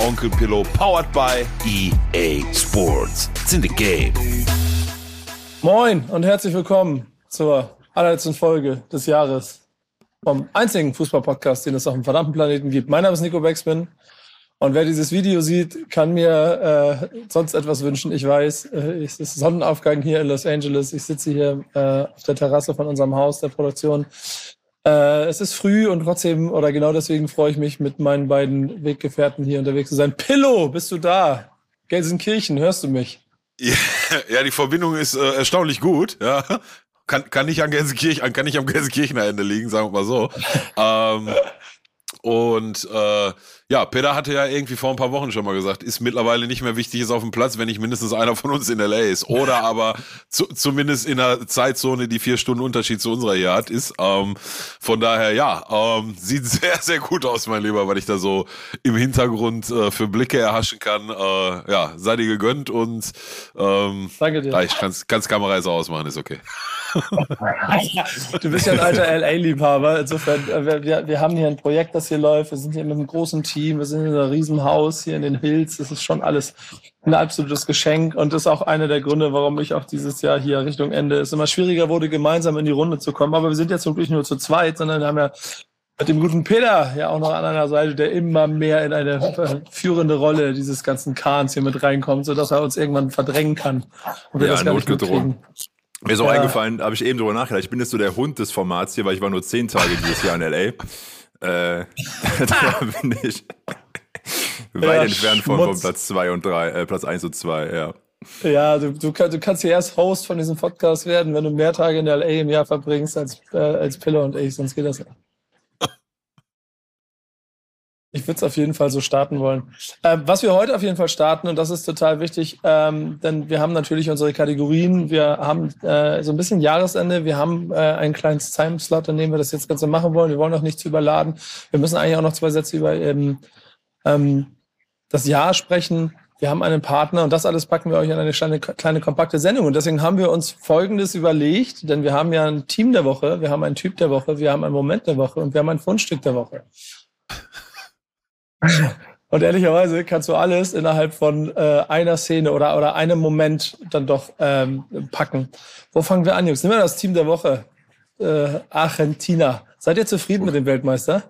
Onkel Pillow, powered by EA Sports. It's in the game. Moin und herzlich willkommen zur allerletzten Folge des Jahres vom einzigen Fußball-Podcast, den es auf dem verdammten Planeten gibt. Mein Name ist Nico Beckspin. Und wer dieses Video sieht, kann mir äh, sonst etwas wünschen. Ich weiß, äh, es ist Sonnenaufgang hier in Los Angeles. Ich sitze hier äh, auf der Terrasse von unserem Haus der Produktion. Äh, es ist früh und trotzdem, oder genau deswegen freue ich mich, mit meinen beiden Weggefährten hier unterwegs zu sein. Pillow, bist du da? Gelsenkirchen, hörst du mich? Ja, die Verbindung ist äh, erstaunlich gut. Ja. Kann, kann nicht an Gelsenkirchen, kann nicht am Gelsenkirchener Ende liegen, sagen wir mal so. ähm, und äh, ja, Peter hatte ja irgendwie vor ein paar Wochen schon mal gesagt, ist mittlerweile nicht mehr wichtig, ist auf dem Platz, wenn nicht mindestens einer von uns in LA ist. Oder aber zu, zumindest in einer Zeitzone, die vier Stunden Unterschied zu unserer hier hat, ist. Ähm, von daher, ja, ähm, sieht sehr, sehr gut aus, mein Lieber, weil ich da so im Hintergrund äh, für Blicke erhaschen kann. Äh, ja, sei dir gegönnt und ähm, Danke dir. Ich kann's, kann's Kamera jetzt ausmachen, ist okay. Du bist ja ein alter LA-Liebhaber. Insofern, äh, wir, wir haben hier ein Projekt, das hier läuft. Wir sind hier mit einem großen Team. Wir sind in einem riesen Haus hier in den Hills. Das ist schon alles ein absolutes Geschenk und ist auch einer der Gründe, warum ich auch dieses Jahr hier Richtung Ende es immer schwieriger wurde, gemeinsam in die Runde zu kommen. Aber wir sind jetzt wirklich nur zu zweit, sondern wir haben ja mit dem guten Peter ja auch noch an einer Seite, der immer mehr in eine führende Rolle dieses ganzen Kahns hier mit reinkommt, sodass er uns irgendwann verdrängen kann. Und wir ja, das gar nicht mitkriegen. Mir ist auch ja. eingefallen, habe ich eben drüber nachgedacht. Ich bin jetzt so der Hund des Formats hier, weil ich war nur zehn Tage dieses Jahr in L.A. Äh, da bin ich weit ja, entfernt von, von, Platz zwei und drei, äh, Platz eins und zwei, ja. Ja, du, du, du kannst hier erst Host von diesem Podcast werden, wenn du mehr Tage in L.A. im Jahr verbringst als, äh, als Pille und ich, sonst geht das nicht. Ich würde es auf jeden Fall so starten wollen. Ähm, was wir heute auf jeden Fall starten, und das ist total wichtig, ähm, denn wir haben natürlich unsere Kategorien, wir haben äh, so ein bisschen Jahresende, wir haben äh, einen kleinen Timeslot, in dem wir das jetzt Ganze machen wollen. Wir wollen auch nicht zu überladen. Wir müssen eigentlich auch noch zwei Sätze über ähm, ähm, das Jahr sprechen. Wir haben einen Partner und das alles packen wir euch in eine kleine, kleine kompakte Sendung. Und deswegen haben wir uns Folgendes überlegt, denn wir haben ja ein Team der Woche, wir haben einen Typ der Woche, wir haben einen Moment der Woche und wir haben ein Fundstück der Woche. Und ehrlicherweise kannst du alles innerhalb von äh, einer Szene oder, oder einem Moment dann doch ähm, packen. Wo fangen wir an, Jungs? Nehmen wir das Team der Woche. Äh, Argentina. Seid ihr zufrieden mit dem Weltmeister?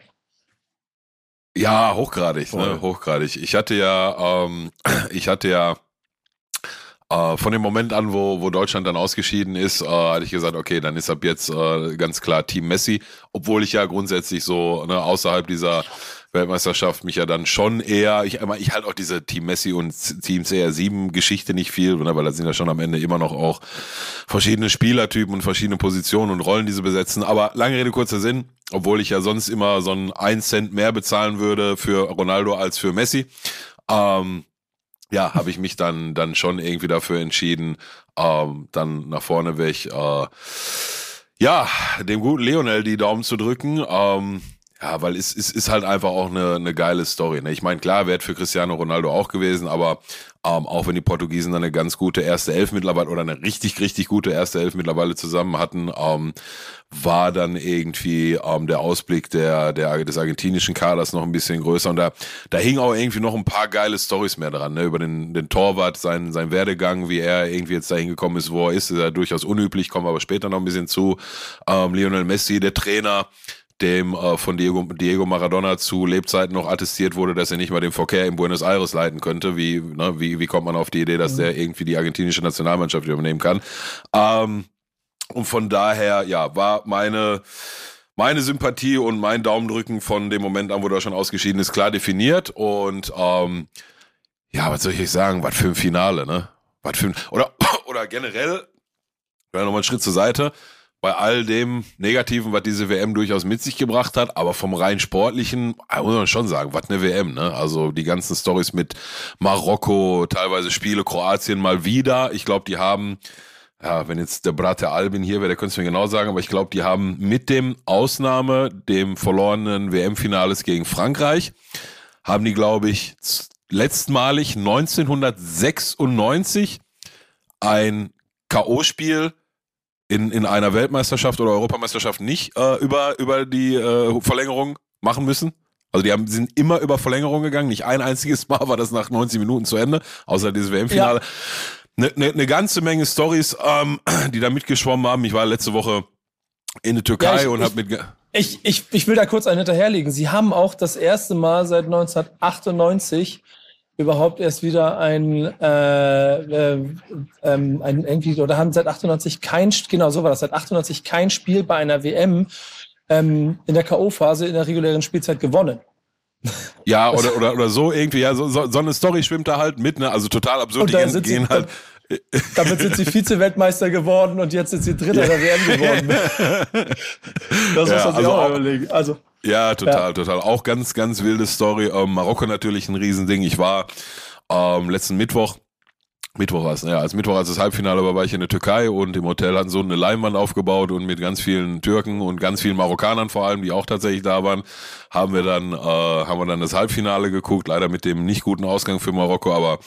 Ja, hochgradig, ne? hochgradig. Ich hatte ja, ähm, ich hatte ja äh, von dem Moment an, wo, wo Deutschland dann ausgeschieden ist, äh, hatte ich gesagt, okay, dann ist ab jetzt äh, ganz klar Team Messi, obwohl ich ja grundsätzlich so ne, außerhalb dieser Weltmeisterschaft mich ja dann schon eher, ich, ich halt auch diese Team Messi und Team CR7 Geschichte nicht viel, ne, weil da sind ja schon am Ende immer noch auch verschiedene Spielertypen und verschiedene Positionen und Rollen, die sie besetzen. Aber lange Rede, kurzer Sinn, obwohl ich ja sonst immer so ein 1 Cent mehr bezahlen würde für Ronaldo als für Messi. Ähm, ja, habe ich mich dann dann schon irgendwie dafür entschieden, ähm, dann nach vorne weg, äh, ja, dem guten Lionel die Daumen zu drücken. Ähm, ja, weil es, es ist halt einfach auch eine, eine geile Story. Ne? Ich meine, klar, wäre für Cristiano Ronaldo auch gewesen, aber ähm, auch wenn die Portugiesen dann eine ganz gute erste Elf mittlerweile oder eine richtig, richtig gute erste Elf mittlerweile zusammen hatten, ähm, war dann irgendwie ähm, der Ausblick der, der, des argentinischen Kaders noch ein bisschen größer. Und da, da hing auch irgendwie noch ein paar geile Stories mehr dran, ne? über den, den Torwart, sein, sein Werdegang, wie er irgendwie jetzt dahin gekommen ist, wo er ist, ist ja durchaus unüblich, kommen wir aber später noch ein bisschen zu. Ähm, Lionel Messi, der Trainer, dem äh, von Diego, Diego Maradona zu Lebzeiten noch attestiert wurde, dass er nicht mal den Verkehr in Buenos Aires leiten könnte. Wie, ne, wie, wie kommt man auf die Idee, dass mhm. der irgendwie die argentinische Nationalmannschaft übernehmen kann? Ähm, und von daher, ja, war meine, meine Sympathie und mein Daumendrücken von dem Moment an, wo er schon ausgeschieden ist, klar definiert. Und ähm, ja, was soll ich sagen? Was für ein Finale, ne? Was für ein, oder, oder generell, nochmal einen Schritt zur Seite bei all dem Negativen, was diese WM durchaus mit sich gebracht hat, aber vom rein sportlichen, muss man schon sagen, was eine WM, ne? Also die ganzen Stories mit Marokko, teilweise Spiele, Kroatien mal wieder. Ich glaube, die haben, ja, wenn jetzt der Brat der Albin hier wäre, der könnte es mir genau sagen, aber ich glaube, die haben mit dem Ausnahme, dem verlorenen WM-Finales gegen Frankreich, haben die, glaube ich, letztmalig 1996 ein K.O.-Spiel in, in einer Weltmeisterschaft oder Europameisterschaft nicht äh, über, über die äh, Verlängerung machen müssen. Also die haben, sind immer über Verlängerung gegangen. Nicht ein einziges Mal war das nach 90 Minuten zu Ende, außer dieses WM-Finale. Eine ja. ne, ne ganze Menge Stories, ähm, die da mitgeschwommen haben. Ich war letzte Woche in der Türkei ja, ich, und habe mit... Ich, ich, ich will da kurz einen hinterherlegen. Sie haben auch das erste Mal seit 1998 überhaupt erst wieder ein, äh, äh, ähm, ein irgendwie, oder haben seit 98 kein, genau so war das, seit 98 kein Spiel bei einer WM ähm, in der K.O.-Phase in der regulären Spielzeit gewonnen. Ja, oder, oder, oder so irgendwie, ja, so, so, eine Story schwimmt da halt mit, ne? Also total absurd, die gehen, gehen halt. Damit sind sie Vize-Weltmeister geworden und jetzt sind sie Dritter der WM geworden. Das muss man sich also auch überlegen. Also. Ja, total, ja. total. Auch ganz, ganz wilde Story. Ähm, Marokko natürlich ein Riesending. Ich war ähm, letzten Mittwoch Mittwoch war es, ja, als Mittwoch, als das Halbfinale war, war ich in der Türkei und im Hotel hatten so eine Leinwand aufgebaut und mit ganz vielen Türken und ganz vielen Marokkanern vor allem, die auch tatsächlich da waren, haben wir dann, äh, haben wir dann das Halbfinale geguckt, leider mit dem nicht guten Ausgang für Marokko, aber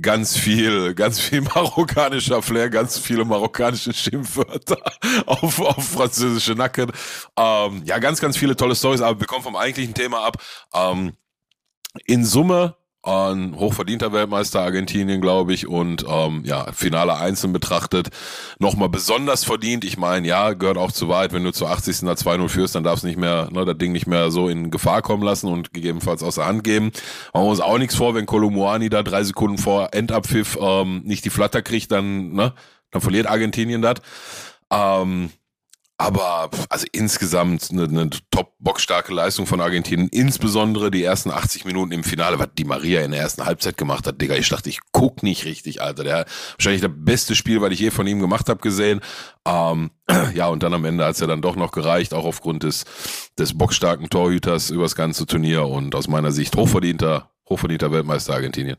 ganz viel, ganz viel marokkanischer Flair, ganz viele marokkanische Schimpfwörter auf, auf französische Nacken. Ähm, ja, ganz, ganz viele tolle Stories, aber wir kommen vom eigentlichen Thema ab. Ähm, in Summe ein hochverdienter Weltmeister Argentinien, glaube ich, und ähm, ja, Finale einzeln betrachtet, nochmal besonders verdient. Ich meine, ja, gehört auch zu weit, wenn du zu 80. da 2-0 führst, dann darfst nicht mehr, ne, das Ding nicht mehr so in Gefahr kommen lassen und gegebenenfalls aus der Hand geben. Machen wir uns auch nichts vor, wenn Kolumuani da drei Sekunden vor Endabpfiff ähm, nicht die Flatter kriegt, dann, ne, dann verliert Argentinien das. Ähm, aber also insgesamt eine, eine top boxstarke Leistung von Argentinien, insbesondere die ersten 80 Minuten im Finale, was die Maria in der ersten Halbzeit gemacht hat, Digga, ich dachte, ich guck nicht richtig, Alter. Der wahrscheinlich das beste Spiel, was ich je von ihm gemacht habe, gesehen. Ähm, ja, und dann am Ende hat es ja dann doch noch gereicht, auch aufgrund des, des boxstarken Torhüters übers ganze Turnier und aus meiner Sicht hochverdienter, hochverdienter Weltmeister Argentinien.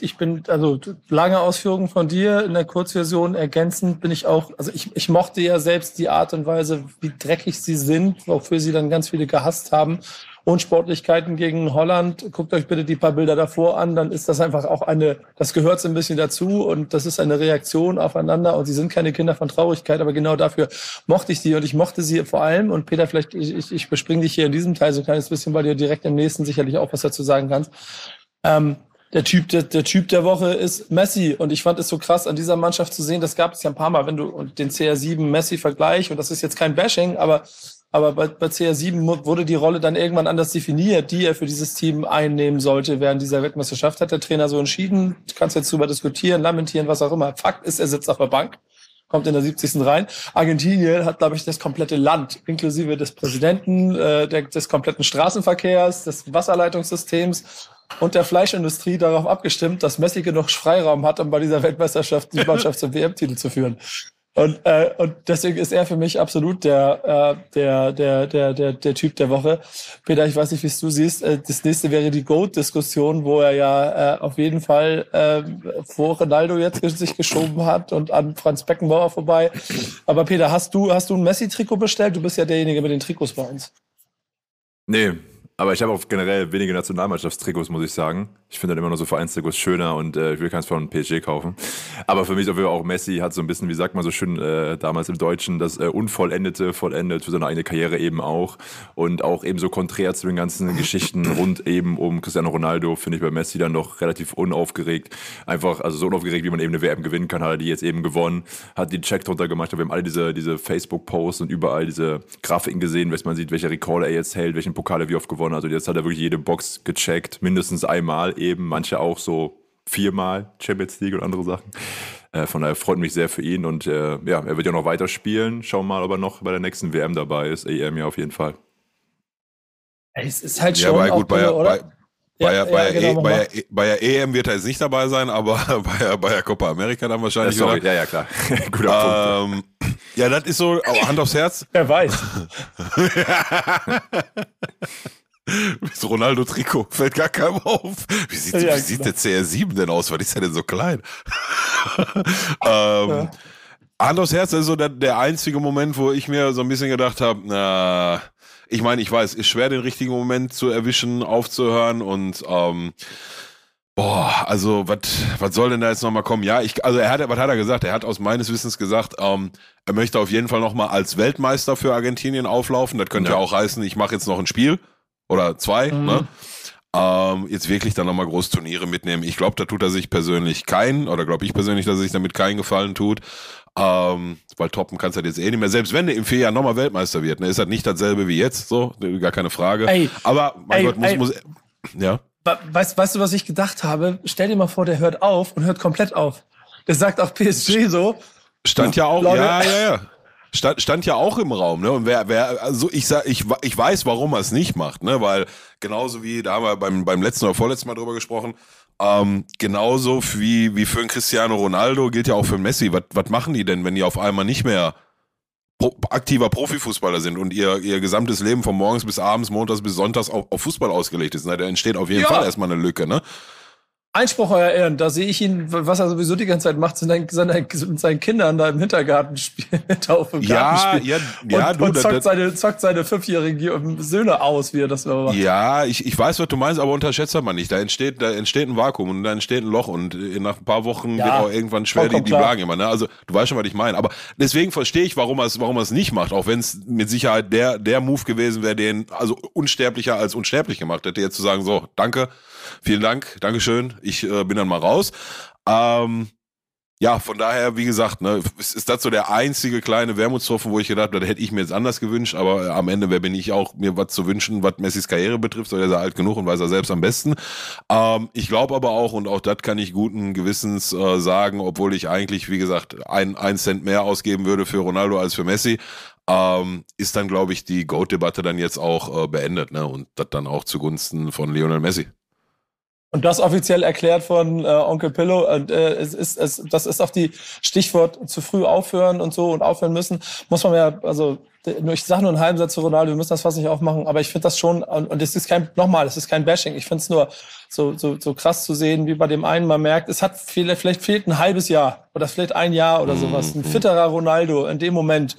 Ich bin, also lange Ausführungen von dir in der Kurzversion ergänzend bin ich auch, also ich, ich mochte ja selbst die Art und Weise, wie dreckig sie sind, wofür sie dann ganz viele gehasst haben. Unsportlichkeiten gegen Holland, guckt euch bitte die paar Bilder davor an, dann ist das einfach auch eine, das gehört so ein bisschen dazu und das ist eine Reaktion aufeinander und sie sind keine Kinder von Traurigkeit, aber genau dafür mochte ich sie und ich mochte sie vor allem und Peter, vielleicht, ich, ich bespringe dich hier in diesem Teil so ein kleines bisschen, weil du direkt im nächsten sicherlich auch was dazu sagen kannst. Ähm, der Typ, der, der Typ der Woche ist Messi. Und ich fand es so krass, an dieser Mannschaft zu sehen, das gab es ja ein paar Mal, wenn du den CR7 Messi-Vergleich, und das ist jetzt kein Bashing, aber, aber bei, bei CR7 wurde die Rolle dann irgendwann anders definiert, die er für dieses Team einnehmen sollte während dieser Weltmeisterschaft. Hat der Trainer so entschieden, du kannst jetzt drüber diskutieren, lamentieren, was auch immer. Fakt ist, er sitzt auf der Bank kommt in der 70. rein. Argentinien hat, glaube ich, das komplette Land, inklusive des Präsidenten, äh, der, des kompletten Straßenverkehrs, des Wasserleitungssystems und der Fleischindustrie darauf abgestimmt, dass Messi genug Freiraum hat, um bei dieser Weltmeisterschaft die Mannschaft zum WM-Titel zu führen. Und, äh, und deswegen ist er für mich absolut der, äh, der, der, der, der, der Typ der Woche. Peter, ich weiß nicht, wie es du siehst. Äh, das nächste wäre die Goat-Diskussion, wo er ja äh, auf jeden Fall äh, vor Ronaldo jetzt sich geschoben hat und an Franz Beckenbauer vorbei. Aber Peter, hast du, hast du ein Messi-Trikot bestellt? Du bist ja derjenige mit den Trikots bei uns. Nee, aber ich habe auch generell wenige Nationalmannschaftstrikots, muss ich sagen. Ich finde dann immer nur so Vereinstrikots schöner und äh, ich will keins von PSG kaufen. Aber für mich auch Messi hat so ein bisschen, wie sagt man so schön äh, damals im Deutschen, das äh, Unvollendete vollendet für seine eigene Karriere eben auch. Und auch eben so konträr zu den ganzen Geschichten rund eben um Cristiano Ronaldo, finde ich bei Messi dann doch relativ unaufgeregt. Einfach, also so unaufgeregt, wie man eben eine WM gewinnen kann, hat er die jetzt eben gewonnen, hat die Check drunter gemacht. Wir haben alle diese, diese Facebook-Posts und überall diese Grafiken gesehen, was man sieht, welche Rekorde er jetzt hält, welchen Pokale wie oft gewonnen gewonnen. Also jetzt hat er wirklich jede Box gecheckt, mindestens einmal eben, manche auch so viermal Champions League und andere Sachen. Äh, von daher freut mich sehr für ihn und äh, ja, er wird ja noch weiter spielen. Schauen wir mal, ob er noch bei der nächsten WM dabei ist. EM ja auf jeden Fall. Es ist halt schon. Ja, aber gut, bei, bei, bei, bei, ja, bei, ja, genau, bei, e, bei, der EM wird er jetzt nicht dabei sein, aber bei, bei der Copa America dann wahrscheinlich. Ja, sorry, wieder. ja, ja, klar. Guter ähm, Punkt. Ja, das ist so, Hand aufs Herz. Wer weiß. Das Ronaldo-Trikot fällt gar keinem auf. Wie sieht, ja, wie sieht der CR7 denn aus? Was ist der denn so klein? ähm, ja. Hand aufs Herz, das ist so der, der einzige Moment, wo ich mir so ein bisschen gedacht habe, na, ich meine, ich weiß, ist schwer, den richtigen Moment zu erwischen, aufzuhören und ähm, Boah, also was was soll denn da jetzt nochmal kommen? Ja, ich, also er hat, was hat er gesagt? Er hat aus meines Wissens gesagt, ähm, er möchte auf jeden Fall nochmal als Weltmeister für Argentinien auflaufen. Das könnte ja, ja auch heißen, ich mache jetzt noch ein Spiel oder zwei. Mhm. Ne? Ähm, jetzt wirklich dann nochmal groß Turniere mitnehmen. Ich glaube, da tut er sich persönlich keinen, oder glaube ich persönlich, dass er sich damit keinen Gefallen tut. Ähm, weil toppen kannst du halt jetzt eh nicht mehr. Selbst wenn der im Vierjahr nochmal Weltmeister wird, ne, ist das nicht dasselbe wie jetzt, so, gar keine Frage. Ey, Aber mein ey, Gott, muss, ey. muss, ja. Weißt, weißt du, was ich gedacht habe? Stell dir mal vor, der hört auf und hört komplett auf. Der sagt auch PSG so. Stand ja auch, Leute, ja, ja, ja. Stand, stand ja auch im Raum, ne? Und wer, wer, also ich sag, ich, ich weiß, warum er es nicht macht, ne? Weil genauso wie, da haben wir beim, beim letzten oder vorletzten Mal drüber gesprochen, ähm, genauso wie, wie für einen Cristiano Ronaldo gilt ja auch für Messi. Was, was machen die denn, wenn die auf einmal nicht mehr pro, aktiver Profifußballer sind und ihr, ihr gesamtes Leben von morgens bis abends, montags bis sonntags auf, auf Fußball ausgelegt ist? Da entsteht auf jeden ja. Fall erstmal eine Lücke, ne? Einspruch, euer Ehren, da sehe ich ihn, was er sowieso die ganze Zeit macht, sind seine, mit seinen Kindern da im Hintergarten spielen, auf dem ja, Ja, ja, und, du, und zockt, das, seine, zockt seine fünfjährigen Söhne aus, wie er das macht. Ja, ich, ich weiß, was du meinst, aber unterschätzt man nicht. Da entsteht, da entsteht ein Vakuum und da entsteht ein Loch und nach ein paar Wochen ja, wird auch irgendwann schwer die, die Wagen immer. Ne? Also du weißt schon, was ich meine. Aber deswegen verstehe ich, warum er es warum nicht macht, auch wenn es mit Sicherheit der, der Move gewesen wäre, den also unsterblicher als unsterblich gemacht hätte, jetzt zu sagen, so, danke, Vielen Dank, Dankeschön. Ich äh, bin dann mal raus. Ähm, ja, von daher, wie gesagt, ne, ist das so der einzige kleine Wermutstropfen, wo ich gedacht habe, da hätte ich mir jetzt anders gewünscht, aber am Ende, wer bin ich auch, mir was zu wünschen, was Messis Karriere betrifft, so er ist er alt genug und weiß er selbst am besten. Ähm, ich glaube aber auch, und auch das kann ich guten Gewissens äh, sagen, obwohl ich eigentlich, wie gesagt, ein, ein Cent mehr ausgeben würde für Ronaldo als für Messi, ähm, ist dann, glaube ich, die Goat-Debatte dann jetzt auch äh, beendet, ne? Und das dann auch zugunsten von Lionel Messi. Und das offiziell erklärt von äh, Onkel Pillow. Und, äh, es ist, es, das ist auch die Stichwort zu früh aufhören und so und aufhören müssen. Muss man ja, also ich sage nur einen halben Satz zu Ronaldo, wir müssen das fast nicht aufmachen, aber ich finde das schon, und es ist kein, nochmal, es ist kein Bashing. Ich finde es nur so, so, so krass zu sehen, wie bei dem einen man merkt, es hat vielleicht, vielleicht fehlt ein halbes Jahr oder vielleicht ein Jahr oder sowas. Ein mhm. fitterer Ronaldo in dem Moment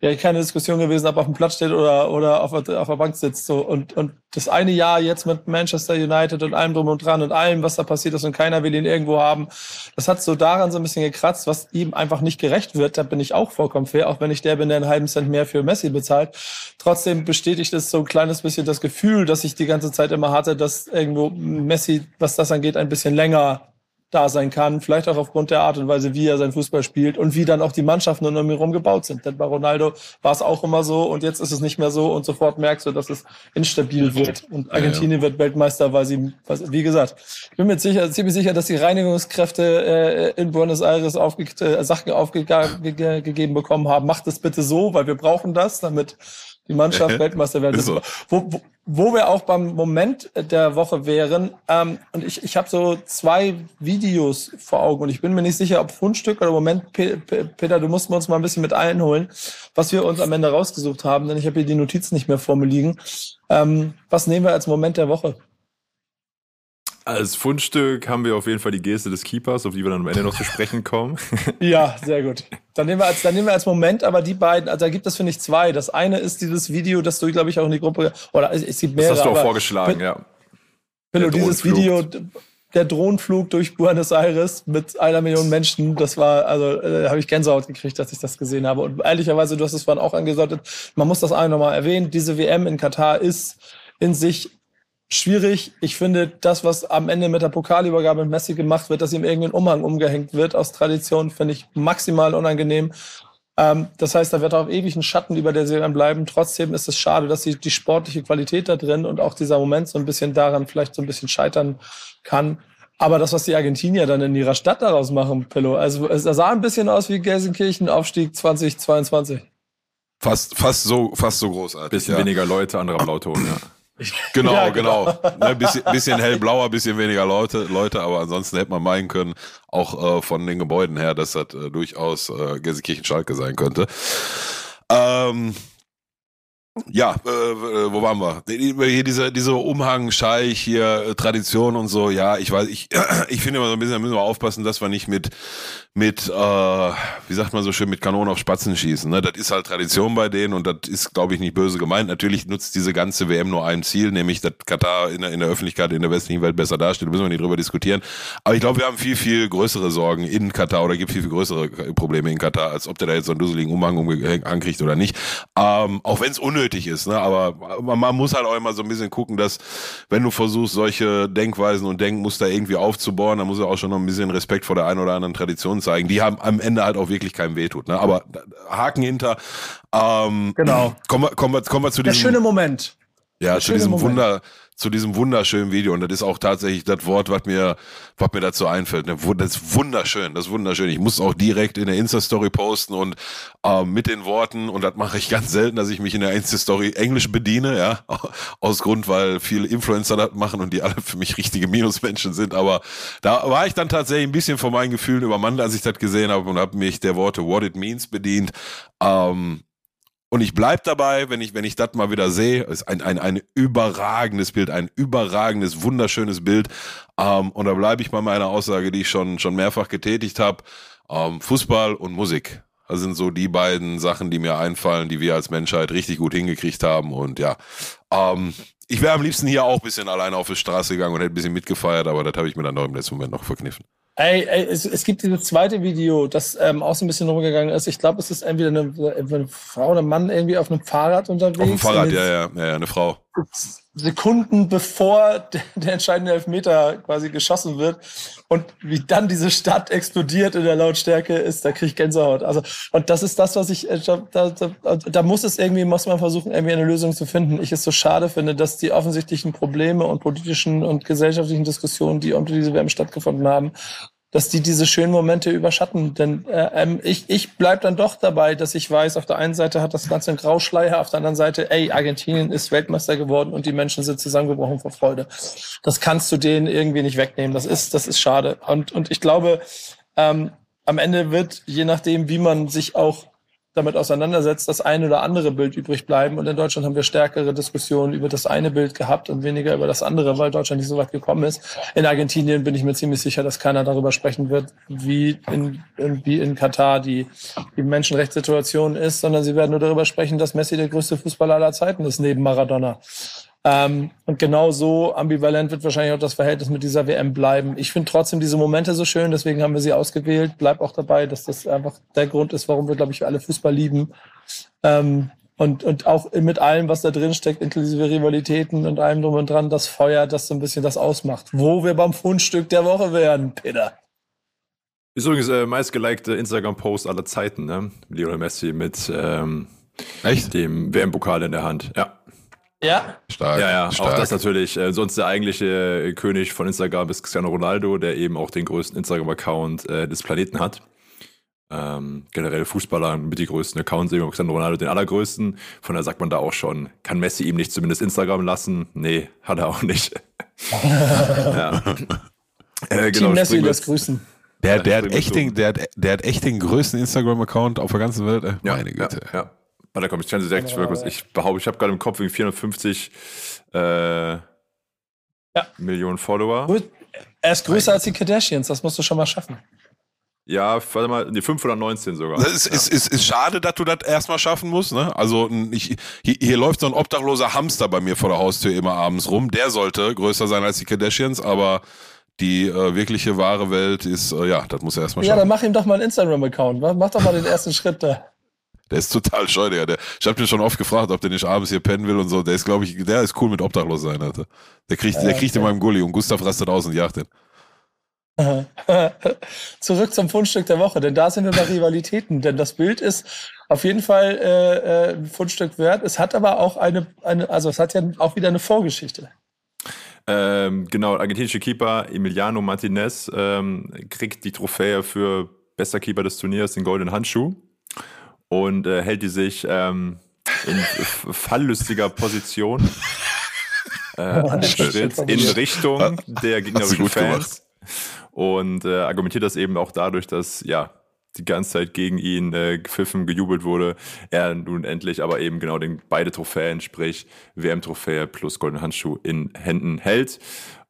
wäre keine Diskussion gewesen, ob er auf dem Platz steht oder, oder auf, auf der Bank sitzt. So. Und, und das eine Jahr jetzt mit Manchester United und allem drum und dran und allem, was da passiert ist und keiner will ihn irgendwo haben, das hat so daran so ein bisschen gekratzt, was ihm einfach nicht gerecht wird. Da bin ich auch vollkommen fair, auch wenn ich der bin, der einen halben Cent mehr für Messi bezahlt. Trotzdem bestätigt es so ein kleines bisschen das Gefühl, dass ich die ganze Zeit immer hatte, dass irgendwo Messi, was das angeht, ein bisschen länger da sein kann, vielleicht auch aufgrund der Art und Weise, wie er sein Fußball spielt und wie dann auch die Mannschaften um ihn herum gebaut sind. Denn bei Ronaldo war es auch immer so und jetzt ist es nicht mehr so und sofort merkst du, dass es instabil wird. Und Argentinien ja, ja. wird Weltmeister, weil sie, wie gesagt, ich bin mir sicher, ziemlich sicher, dass die Reinigungskräfte äh, in Buenos Aires aufge äh, Sachen aufgegeben bekommen haben. Macht es bitte so, weil wir brauchen das, damit die Mannschaft Weltmeister werden. So. Wo, wo, wo wir auch beim Moment der Woche wären, ähm, und ich, ich habe so zwei Videos vor Augen und ich bin mir nicht sicher, ob Fundstück oder Moment, Peter, du musst uns mal ein bisschen mit einholen, was wir uns am Ende rausgesucht haben, denn ich habe hier die Notizen nicht mehr vor mir liegen. Ähm, was nehmen wir als Moment der Woche? Als Fundstück haben wir auf jeden Fall die Geste des Keepers, auf die wir dann am Ende noch zu sprechen kommen. ja, sehr gut. Dann nehmen wir als, dann nehmen wir als Moment aber die beiden, also da gibt es, finde ich, zwei. Das eine ist dieses Video, das du, glaube ich, auch in die Gruppe, oder es gibt mehrere. Das hast du auch vorgeschlagen, ja. Pillow, dieses Video, der Drohnenflug durch Buenos Aires mit einer Million Menschen, das war, also äh, habe ich Gänsehaut gekriegt, dass ich das gesehen habe. Und ehrlicherweise, du hast es vorhin auch angedeutet, man muss das auch nochmal erwähnen, diese WM in Katar ist in sich schwierig. Ich finde, das, was am Ende mit der Pokalübergabe mit Messi gemacht wird, dass ihm irgendein Umhang umgehängt wird aus Tradition, finde ich maximal unangenehm. Ähm, das heißt, da wird auch ewig ein Schatten über der Serie bleiben. Trotzdem ist es schade, dass die, die sportliche Qualität da drin und auch dieser Moment so ein bisschen daran vielleicht so ein bisschen scheitern kann. Aber das, was die Argentinier dann in ihrer Stadt daraus machen, Pillow, also es sah ein bisschen aus wie Gelsenkirchen Aufstieg 2022. Fast, fast so, fast so großartig. Bisschen ja. weniger Leute, anderer Blauton, ja. Genau, ja, genau. genau. Ne, bisschen, bisschen hellblauer, bisschen weniger Leute, Leute, aber ansonsten hätte man meinen können, auch äh, von den Gebäuden her, dass das äh, durchaus äh, Gelsenkirchen-Schalke sein könnte. Ähm, ja, äh, äh, wo waren wir? Hier diese, diese Umhang, Scheich, hier äh, Tradition und so. Ja, ich weiß, ich, ich finde immer so ein bisschen, da müssen wir aufpassen, dass wir nicht mit, mit, äh, wie sagt man so schön, mit Kanonen auf Spatzen schießen. Ne? Das ist halt Tradition bei denen und das ist, glaube ich, nicht böse gemeint. Natürlich nutzt diese ganze WM nur ein Ziel, nämlich dass Katar in der, in der Öffentlichkeit in der westlichen Welt besser dasteht. Da müssen wir nicht drüber diskutieren. Aber ich glaube, wir haben viel, viel größere Sorgen in Katar oder gibt viel, viel größere Probleme in Katar, als ob der da jetzt so einen dusseligen Umhang ankriegt oder nicht. Ähm, auch wenn es unnötig ist, ne? aber man muss halt auch immer so ein bisschen gucken, dass wenn du versuchst, solche Denkweisen und Denkmuster irgendwie aufzubauen, dann muss er auch schon noch ein bisschen Respekt vor der einen oder anderen Tradition zeigen, die haben am Ende halt auch wirklich keinem wehtut. Ne? Aber Haken hinter. Ähm, genau. Kommen wir, kommen wir, kommen wir zu diesem. Der schöne Moment. Ja, zu diesem Moment. Wunder, zu diesem wunderschönen Video. Und das ist auch tatsächlich das Wort, was mir, was mir dazu einfällt. Ne? Das ist wunderschön, das ist wunderschön. Ich muss auch direkt in der Insta-Story posten und äh, mit den Worten, und das mache ich ganz selten, dass ich mich in der Insta-Story Englisch bediene, ja. Aus Grund, weil viele Influencer das machen und die alle für mich richtige Minusmenschen sind. Aber da war ich dann tatsächlich ein bisschen von meinen Gefühlen übermannt, als ich das gesehen habe und habe mich der Worte What It Means bedient. Ähm, und ich bleib dabei, wenn ich, wenn ich das mal wieder sehe, ist ein, ein, ein überragendes Bild, ein überragendes, wunderschönes Bild. Ähm, und da bleibe ich bei meiner Aussage, die ich schon, schon mehrfach getätigt habe. Ähm, Fußball und Musik. Das sind so die beiden Sachen, die mir einfallen, die wir als Menschheit richtig gut hingekriegt haben. Und ja, ähm, ich wäre am liebsten hier auch ein bisschen alleine auf die Straße gegangen und hätte ein bisschen mitgefeiert, aber das habe ich mir dann noch im letzten Moment noch verkniffen. Ey, ey es, es, gibt dieses zweite Video, das ähm, auch so ein bisschen rumgegangen ist. Ich glaube, es ist entweder eine, eine, Frau oder ein Mann irgendwie auf einem Fahrrad unterwegs. Auf dem Fahrrad, ja, ja, ja, eine Frau. Sekunden bevor der entscheidende Elfmeter quasi geschossen wird und wie dann diese Stadt explodiert in der Lautstärke ist, da kriege ich Gänsehaut. Also und das ist das, was ich äh, da, da, da muss es irgendwie muss man versuchen irgendwie eine Lösung zu finden. Ich es so schade finde, dass die offensichtlichen Probleme und politischen und gesellschaftlichen Diskussionen, die unter diese WM stattgefunden haben, dass die diese schönen Momente überschatten. Denn äh, ähm, ich, ich bleib dann doch dabei, dass ich weiß, auf der einen Seite hat das Ganze einen Grauschleier, auf der anderen Seite, ey, Argentinien ist Weltmeister geworden und die Menschen sind zusammengebrochen vor Freude. Das kannst du denen irgendwie nicht wegnehmen. Das ist, das ist schade. Und, und ich glaube, ähm, am Ende wird, je nachdem, wie man sich auch damit auseinandersetzt, das eine oder andere Bild übrig bleiben. Und in Deutschland haben wir stärkere Diskussionen über das eine Bild gehabt und weniger über das andere, weil Deutschland nicht so weit gekommen ist. In Argentinien bin ich mir ziemlich sicher, dass keiner darüber sprechen wird, wie in, wie in Katar die, die Menschenrechtssituation ist, sondern sie werden nur darüber sprechen, dass Messi der größte Fußballer aller Zeiten ist, neben Maradona. Ähm, und genau so ambivalent wird wahrscheinlich auch das Verhältnis mit dieser WM bleiben. Ich finde trotzdem diese Momente so schön, deswegen haben wir sie ausgewählt. Bleib auch dabei, dass das einfach der Grund ist, warum wir, glaube ich, alle Fußball lieben. Ähm, und, und auch mit allem, was da drin steckt, inklusive Rivalitäten und allem drum und dran, das Feuer, das so ein bisschen das ausmacht. Wo wir beim Fundstück der Woche wären, Peter. Ist übrigens der äh, meistgelikte Instagram-Post aller Zeiten, ne? Lionel Messi mit ähm, Echt? dem WM-Pokal in der Hand. Ja. Ja. Stark. Ja, ja, stark. auch das natürlich. Äh, sonst der eigentliche äh, König von Instagram ist Cristiano Ronaldo, der eben auch den größten Instagram-Account äh, des Planeten hat. Ähm, generell Fußballer mit die größten Accounts, eben Cristiano Ronaldo den allergrößten. Von daher sagt man da auch schon, kann Messi ihm nicht zumindest Instagram lassen? Nee, hat er auch nicht. ja. äh, genau, Team Messi das grüßen. Der, der, hat echt den, der, der hat echt den größten Instagram-Account auf der ganzen Welt. Äh, meine ja, Güte. Ja, ja. Warte, komm, ich kann sie direkt ja, kurz. Ich behaupte, ich habe gerade im Kopf 450 äh, ja. Millionen Follower. Er ist größer als die Kardashians, das musst du schon mal schaffen. Ja, warte mal, die 519 sogar. Das ist, ja. ist, ist, ist schade, dass du das erstmal schaffen musst. Ne? Also ich, hier, hier läuft so ein obdachloser Hamster bei mir vor der Haustür immer abends rum. Der sollte größer sein als die Kardashians, aber die äh, wirkliche wahre Welt ist, äh, ja, das muss er erstmal schaffen. Ja, dann mach ihm doch mal einen Instagram-Account. Mach doch mal den ersten Schritt da. Der ist total scheu, Digga. Der, ich habe mir schon oft gefragt, ob der nicht abends hier pennen will und so. Der ist, glaube ich, der ist cool mit Obdachlos sein, Alter. Der kriegt, ja, der kriegt okay. in meinem Gully und Gustav rastet aus und jagt den. Zurück zum Fundstück der Woche, denn da sind wir bei Rivalitäten. Denn das Bild ist auf jeden Fall äh, ein äh, Fundstück wert. Es hat aber auch eine, eine, also es hat ja auch wieder eine Vorgeschichte. Ähm, genau, argentinische Keeper Emiliano Martinez ähm, kriegt die Trophäe für bester Keeper des Turniers, den goldenen Handschuh und äh, hält die sich ähm, in falllustiger Position äh, an dem Schritt in Richtung der gegnerischen Fans. Und äh, argumentiert das eben auch dadurch, dass ja die ganze Zeit gegen ihn äh, gepfiffen, gejubelt wurde. Er nun endlich aber eben genau den beide Trophäen, sprich WM-Trophäe plus goldenen Handschuh in Händen hält.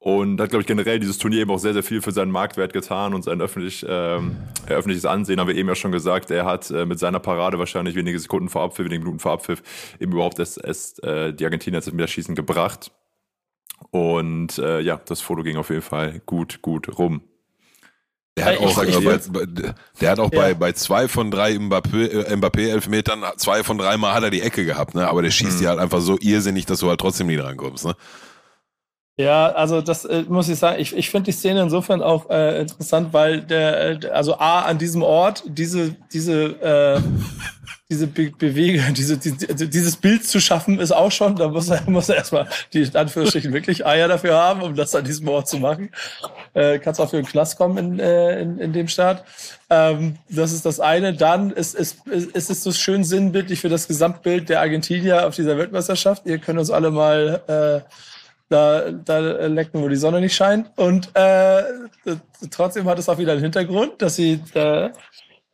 Und hat, glaube ich, generell dieses Turnier eben auch sehr, sehr viel für seinen Marktwert getan und sein öffentlich, ähm, öffentliches Ansehen, haben wir eben ja schon gesagt. Er hat äh, mit seiner Parade wahrscheinlich wenige Sekunden vor Abpfiff, wenige Minuten vor Abpfiff eben überhaupt erst, erst äh, die Argentinier zum Schießen gebracht. Und äh, ja, das Foto ging auf jeden Fall gut, gut rum. Der hat, auch, ich, ich, der hat auch ja. bei, bei zwei von drei Mbappé-Elfmetern, Mbappé zwei von drei Mal hat er die Ecke gehabt, ne? aber der schießt mhm. die halt einfach so irrsinnig, dass du halt trotzdem nie rankommst. Ne? Ja, also das äh, muss ich sagen, ich, ich finde die Szene insofern auch äh, interessant, weil der, äh, also A, an diesem Ort, diese, diese, äh, diese Be Bewegung, diese, die, dieses Bild zu schaffen, ist auch schon, da muss er, muss er erstmal die Anführungsstrichen wirklich Eier dafür haben, um das an diesem Ort zu machen. Äh, Kannst auch für einen Knast kommen in, äh, in, in dem Staat. Ähm, das ist das eine. Dann ist, ist, ist, ist es so schön sinnbildlich für das Gesamtbild der Argentinier auf dieser Weltmeisterschaft. Ihr könnt uns alle mal äh, da, da lecken, wo die Sonne nicht scheint. Und äh, trotzdem hat es auch wieder einen Hintergrund, dass sie äh,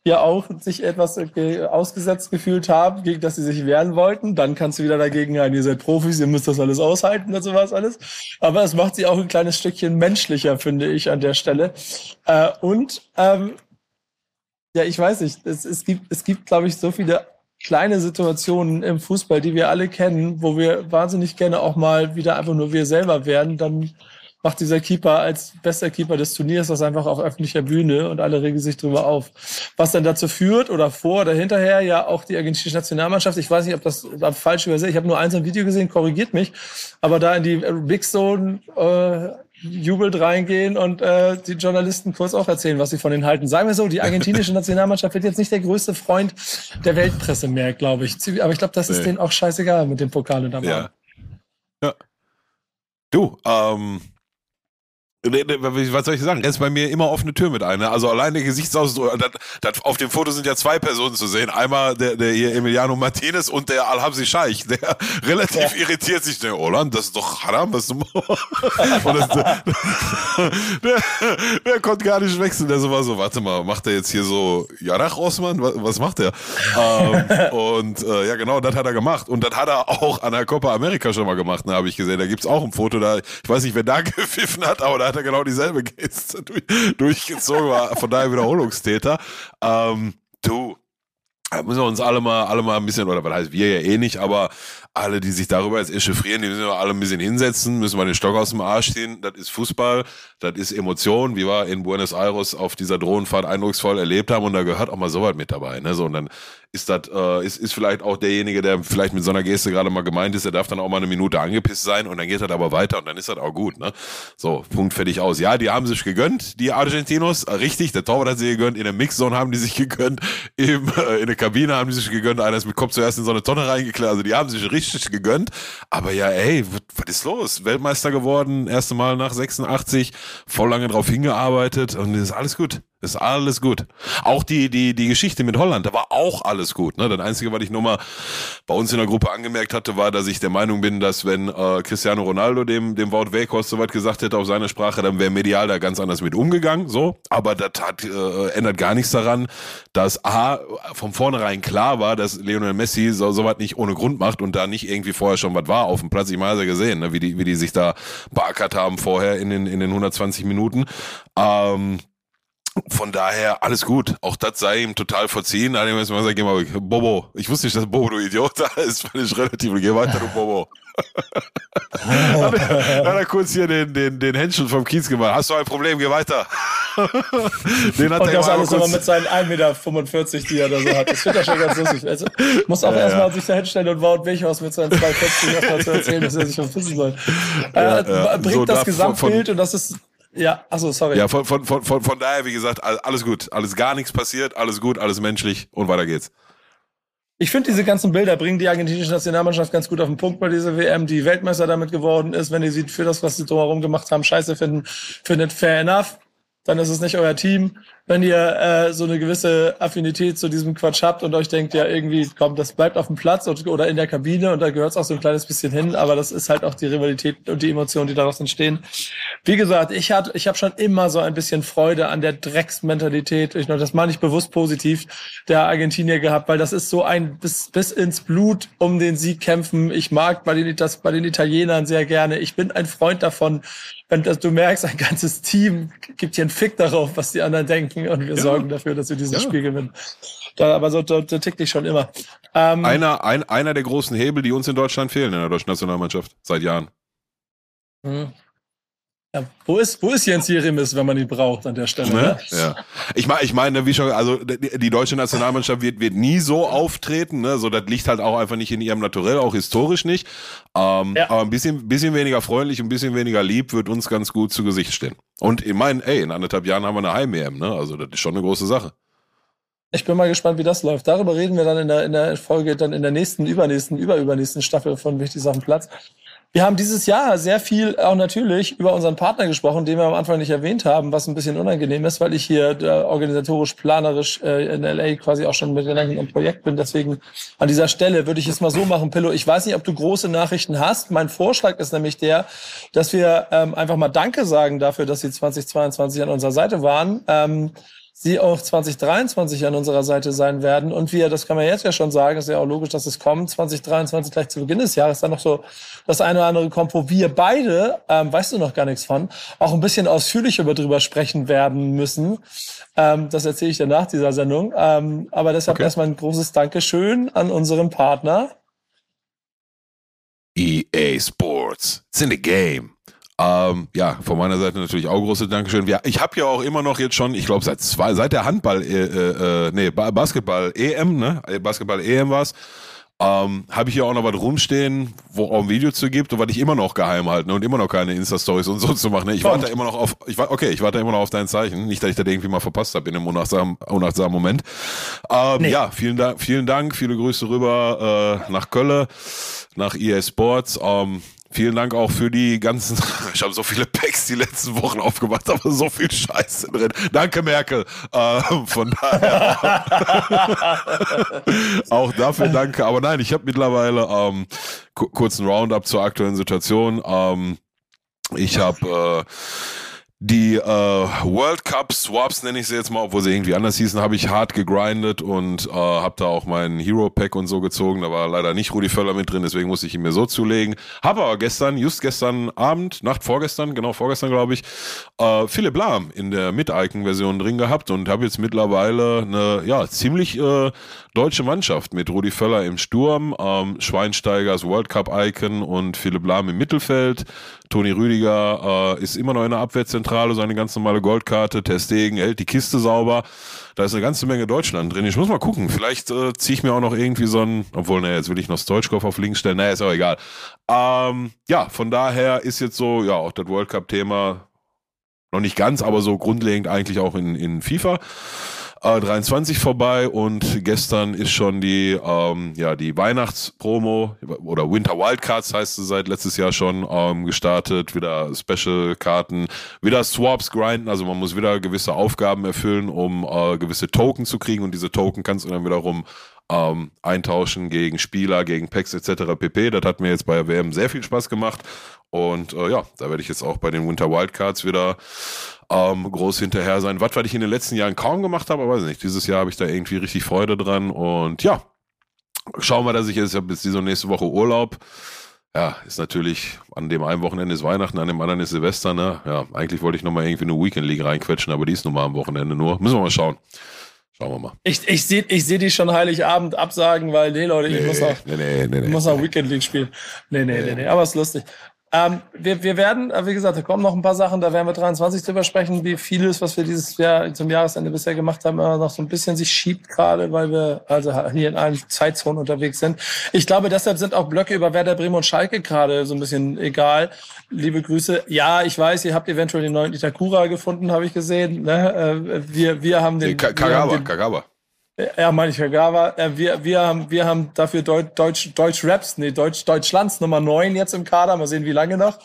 ja auch sich etwas ausgesetzt gefühlt haben, gegen das sie sich wehren wollten. Dann kannst du wieder dagegen ein, ihr seid Profis, ihr müsst das alles aushalten und sowas alles. Aber es macht sie auch ein kleines Stückchen menschlicher, finde ich, an der Stelle. Äh, und ähm, ja, ich weiß nicht, es, es gibt, es gibt, glaube ich, so viele kleine Situationen im Fußball, die wir alle kennen, wo wir wahnsinnig gerne auch mal wieder einfach nur wir selber werden, dann macht dieser Keeper als bester Keeper des Turniers das einfach auf öffentlicher Bühne und alle regen sich drüber auf. Was dann dazu führt oder vor oder hinterher ja auch die argentinische Nationalmannschaft, ich weiß nicht, ob das falsch übersetzt, ich habe nur eins im Video gesehen, korrigiert mich, aber da in die Big Zone äh, jubelt reingehen und äh, die Journalisten kurz auch erzählen, was sie von ihnen halten. Sagen wir so, die argentinische Nationalmannschaft wird jetzt nicht der größte Freund der Weltpresse mehr, glaube ich. Aber ich glaube, das ist denen auch scheißegal mit dem Pokal und Ja. ja. Du, ähm, was soll ich sagen? Rest bei mir immer offene Tür mit einer. Also allein der Gesichtsausdruck. Das, das, auf dem Foto sind ja zwei Personen zu sehen. Einmal der, der hier Emiliano Martinez und der Al-Habsi Scheich. Der relativ ja. irritiert sich. Der Olan, das ist doch Haram, was du das, der, der, der, konnte gar nicht wechseln. Der so war so, warte mal, macht er jetzt hier so Jarach Osman? Was, was macht er? ähm, und äh, ja, genau, das hat er gemacht. Und das hat er auch an der Copa America schon mal gemacht, ne, habe ich gesehen. Da gibt's auch ein Foto da. Ich weiß nicht, wer da gepfiffen hat, aber da hat er genau dieselbe Geste durch, durchgezogen, war von daher Wiederholungstäter. Ähm, du, da müssen wir uns alle mal, alle mal ein bisschen, oder was heißt wir ja eh nicht, aber alle, die sich darüber jetzt echauffieren, die müssen wir alle ein bisschen hinsetzen, müssen mal den Stock aus dem Arsch ziehen. Das ist Fußball, das ist Emotion, wie wir in Buenos Aires auf dieser Drohnenfahrt eindrucksvoll erlebt haben und da gehört auch mal sowas mit dabei. Ne? So, und dann ist das, äh, ist, ist vielleicht auch derjenige, der vielleicht mit so einer Geste gerade mal gemeint ist, der darf dann auch mal eine Minute angepisst sein und dann geht das aber weiter und dann ist das auch gut. Ne? So, Punkt fertig aus. Ja, die haben sich gegönnt, die Argentinos, richtig, der Torwart hat sie gegönnt, in der Mixzone haben die sich gegönnt, im, äh, in der Kabine haben die sich gegönnt, einer ist mit Kopf zuerst in so eine Tonne reingeklärt, also die haben sich richtig gegönnt. Aber ja, ey, was ist los? Weltmeister geworden, erste Mal nach 86, voll lange drauf hingearbeitet und ist alles gut. Ist alles gut. Auch die, die, die Geschichte mit Holland, da war auch alles gut. Ne? Das Einzige, was ich nur mal bei uns in der Gruppe angemerkt hatte, war, dass ich der Meinung bin, dass wenn äh, Cristiano Ronaldo dem, dem Wout Weghorst soweit gesagt hätte auf seine Sprache, dann wäre medial da ganz anders mit umgegangen. So. Aber das hat, äh, ändert gar nichts daran, dass A, von vornherein klar war, dass Lionel Messi so, so was nicht ohne Grund macht und da nicht irgendwie vorher schon was war auf dem Platz. Ich meine, ja gesehen, ne? wie, die, wie die sich da beackert haben vorher in den, in den 120 Minuten. Ähm, von daher alles gut. Auch das sei ihm total verziehen. Allerdings müssen wir sagen, geh mal weg. Bobo. Ich wusste nicht, dass Bobo du Idiot da ist. Fand ich relativ. Geh weiter, du Bobo. hat, er, hat er kurz hier den, den, den Händchen vom Kiez gemacht. Hast du ein Problem? Geh weiter. den hat Und er das alles aber mit seinen 1,45 Meter, die er da so hat. Das finde ich schon ganz lustig. Also, muss auch ja, erstmal ja. sich da hinstellen und Wout Weghaus mit seinen 2,40 erstmal zu erzählen, dass er sich schon wissen soll. Ja, äh, bringt so das Gesamtbild und das ist ja, achso, sorry. Ja, von, von, von, von, von daher, wie gesagt, alles gut. Alles gar nichts passiert, alles gut, alles menschlich und weiter geht's. Ich finde, diese ganzen Bilder bringen die argentinische Nationalmannschaft ganz gut auf den Punkt bei dieser WM, die Weltmeister damit geworden ist. Wenn ihr sie für das, was sie drumherum gemacht haben, scheiße finden, findet fair enough, dann ist es nicht euer Team. Wenn ihr äh, so eine gewisse Affinität zu diesem Quatsch habt und euch denkt, ja, irgendwie, komm, das bleibt auf dem Platz und, oder in der Kabine und da gehört es auch so ein kleines bisschen hin, aber das ist halt auch die Rivalität und die Emotionen, die daraus entstehen. Wie gesagt, ich hatte, ich habe schon immer so ein bisschen Freude an der Drecksmentalität. Ich das meine ich bewusst positiv der Argentinier gehabt, weil das ist so ein bis, bis ins Blut um den Sieg kämpfen. Ich mag bei den, das bei den Italienern sehr gerne. Ich bin ein Freund davon, wenn das, du merkst, ein ganzes Team gibt hier einen Fick darauf, was die anderen denken und wir ja. sorgen dafür, dass wir dieses ja. Spiel gewinnen. Da, aber so, da, da tickt ich schon immer. Ähm, einer, ein, einer der großen Hebel, die uns in Deutschland fehlen in der deutschen Nationalmannschaft seit Jahren. Mhm. Ja, wo ist, wo ist Jens Jeremis, wenn man ihn braucht an der Stelle? Ne? Ne? Ja. Ich meine, ich meine, wie schon, also die, die, deutsche Nationalmannschaft wird, wird nie so auftreten, ne? So, das liegt halt auch einfach nicht in ihrem Naturell, auch historisch nicht. Ähm, ja. Aber ein bisschen, bisschen weniger freundlich, ein bisschen weniger lieb wird uns ganz gut zu Gesicht stehen. Und ich meine, ey, in anderthalb Jahren haben wir eine Heim-EM, ne? Also das ist schon eine große Sache. Ich bin mal gespannt, wie das läuft. Darüber reden wir dann in der, in der Folge, dann in der nächsten, übernächsten, überübernächsten Staffel von Wichtig Sachen Platz. Wir haben dieses Jahr sehr viel auch natürlich über unseren Partner gesprochen, den wir am Anfang nicht erwähnt haben, was ein bisschen unangenehm ist, weil ich hier äh, organisatorisch, planerisch äh, in LA quasi auch schon mit im Projekt bin. Deswegen an dieser Stelle würde ich es mal so machen, Pillow. Ich weiß nicht, ob du große Nachrichten hast. Mein Vorschlag ist nämlich der, dass wir ähm, einfach mal Danke sagen dafür, dass sie 2022 an unserer Seite waren. Ähm, sie auch 2023 an unserer Seite sein werden. Und wir, das kann man jetzt ja schon sagen, ist ja auch logisch, dass es kommt, 2023 gleich zu Beginn des Jahres dann noch so das eine oder andere kommt, wo wir beide, ähm, weißt du noch gar nichts von, auch ein bisschen ausführlicher darüber sprechen werden müssen. Ähm, das erzähle ich dir nach dieser Sendung. Ähm, aber deshalb okay. erstmal ein großes Dankeschön an unseren Partner. EA Sports. It's in the game. Ähm, ja, von meiner Seite natürlich auch große Dankeschön. Ich habe ja auch immer noch jetzt schon, ich glaube seit zwei, seit der Handball, äh, äh, äh nee, Basketball EM, ne, Basketball EM war's, ähm, habe ich hier auch noch was rumstehen, wo auch ein Video zu gibt und was ich immer noch geheim halte ne, und immer noch keine Insta-Stories und so zu machen. Ne? Ich warte immer noch auf, ich war, okay, ich warte immer noch auf dein Zeichen. Nicht, dass ich das irgendwie mal verpasst habe in einem unachtsamen, unachtsamen Moment. Ähm, nee. Ja, vielen Dank, vielen Dank, viele Grüße rüber äh, nach Köln, nach EA Sports. Ähm, Vielen Dank auch für die ganzen. Ich habe so viele Packs die letzten Wochen aufgemacht, aber so viel Scheiße drin. Danke, Merkel. Äh, von daher. auch dafür danke. Aber nein, ich habe mittlerweile ähm, kurzen Roundup zur aktuellen Situation. Ähm, ich habe äh, die äh, World Cup Swaps nenne ich sie jetzt mal, obwohl sie irgendwie anders hießen, habe ich hart gegrindet und äh, habe da auch meinen Hero Pack und so gezogen. Da war leider nicht Rudi Völler mit drin, deswegen musste ich ihn mir so zulegen. Habe aber gestern, just gestern Abend, Nacht vorgestern, genau vorgestern glaube ich, äh, Philipp Lahm in der Mit-Icon-Version drin gehabt und habe jetzt mittlerweile eine ja ziemlich äh, deutsche Mannschaft mit Rudi Völler im Sturm, ähm, Schweinsteigers World Cup Icon und Philipp Lahm im Mittelfeld. Toni Rüdiger äh, ist immer noch in der Abwehrzentrale, seine ganz normale Goldkarte. Testegen hält die Kiste sauber. Da ist eine ganze Menge Deutschland drin. Ich muss mal gucken. Vielleicht äh, ziehe ich mir auch noch irgendwie so ein, obwohl, ne, jetzt will ich noch Stoichkov auf links stellen. Naja, ist auch egal. Ähm, ja, von daher ist jetzt so, ja, auch das World Cup-Thema noch nicht ganz, aber so grundlegend eigentlich auch in, in FIFA. 23 vorbei und gestern ist schon die, ähm, ja, die Weihnachtspromo oder Winter Wildcards heißt sie seit letztes Jahr schon ähm, gestartet. Wieder Special-Karten, wieder Swaps grinden, also man muss wieder gewisse Aufgaben erfüllen, um äh, gewisse Token zu kriegen und diese Token kannst du dann wiederum ähm, eintauschen gegen Spieler, gegen Packs etc. pp. Das hat mir jetzt bei WM sehr viel Spaß gemacht und äh, ja, da werde ich jetzt auch bei den Winter Wildcards wieder ähm, groß hinterher sein. Was, was ich in den letzten Jahren kaum gemacht habe, aber weiß nicht. Dieses Jahr habe ich da irgendwie richtig Freude dran und ja, schauen wir, dass ich jetzt, ich habe jetzt diese nächste Woche Urlaub. Ja, ist natürlich, an dem einen Wochenende ist Weihnachten, an dem anderen ist Silvester, ne? Ja, eigentlich wollte ich nochmal irgendwie eine Weekend League reinquetschen, aber die ist nun mal am Wochenende nur. Müssen wir mal schauen. Schauen wir mal. Ich, ich sehe ich seh die schon Heiligabend absagen, weil, nee, Leute, ich nee, muss noch, nee, nee, muss noch Weekend League spielen. Nee, nee, nee, nee, aber ist lustig. Ähm, wir, wir werden, äh, wie gesagt, da kommen noch ein paar Sachen, da werden wir 23 drüber sprechen, wie vieles, was wir dieses Jahr zum Jahresende bisher gemacht haben, noch so ein bisschen sich schiebt gerade, weil wir also hier in allen Zeitzonen unterwegs sind. Ich glaube, deshalb sind auch Blöcke über Werder Bremen und Schalke gerade so ein bisschen egal. Liebe Grüße. Ja, ich weiß, ihr habt eventuell den neuen Itakura gefunden, habe ich gesehen. Ne? Äh, wir, wir haben den... Kagawa, Kagawa. Ja, manche Kagawa. Wir, wir, haben, wir haben dafür Deutsch, Deutsch Raps, nee, Deutsch, Deutschlands Nummer 9 jetzt im Kader. Mal sehen, wie lange noch.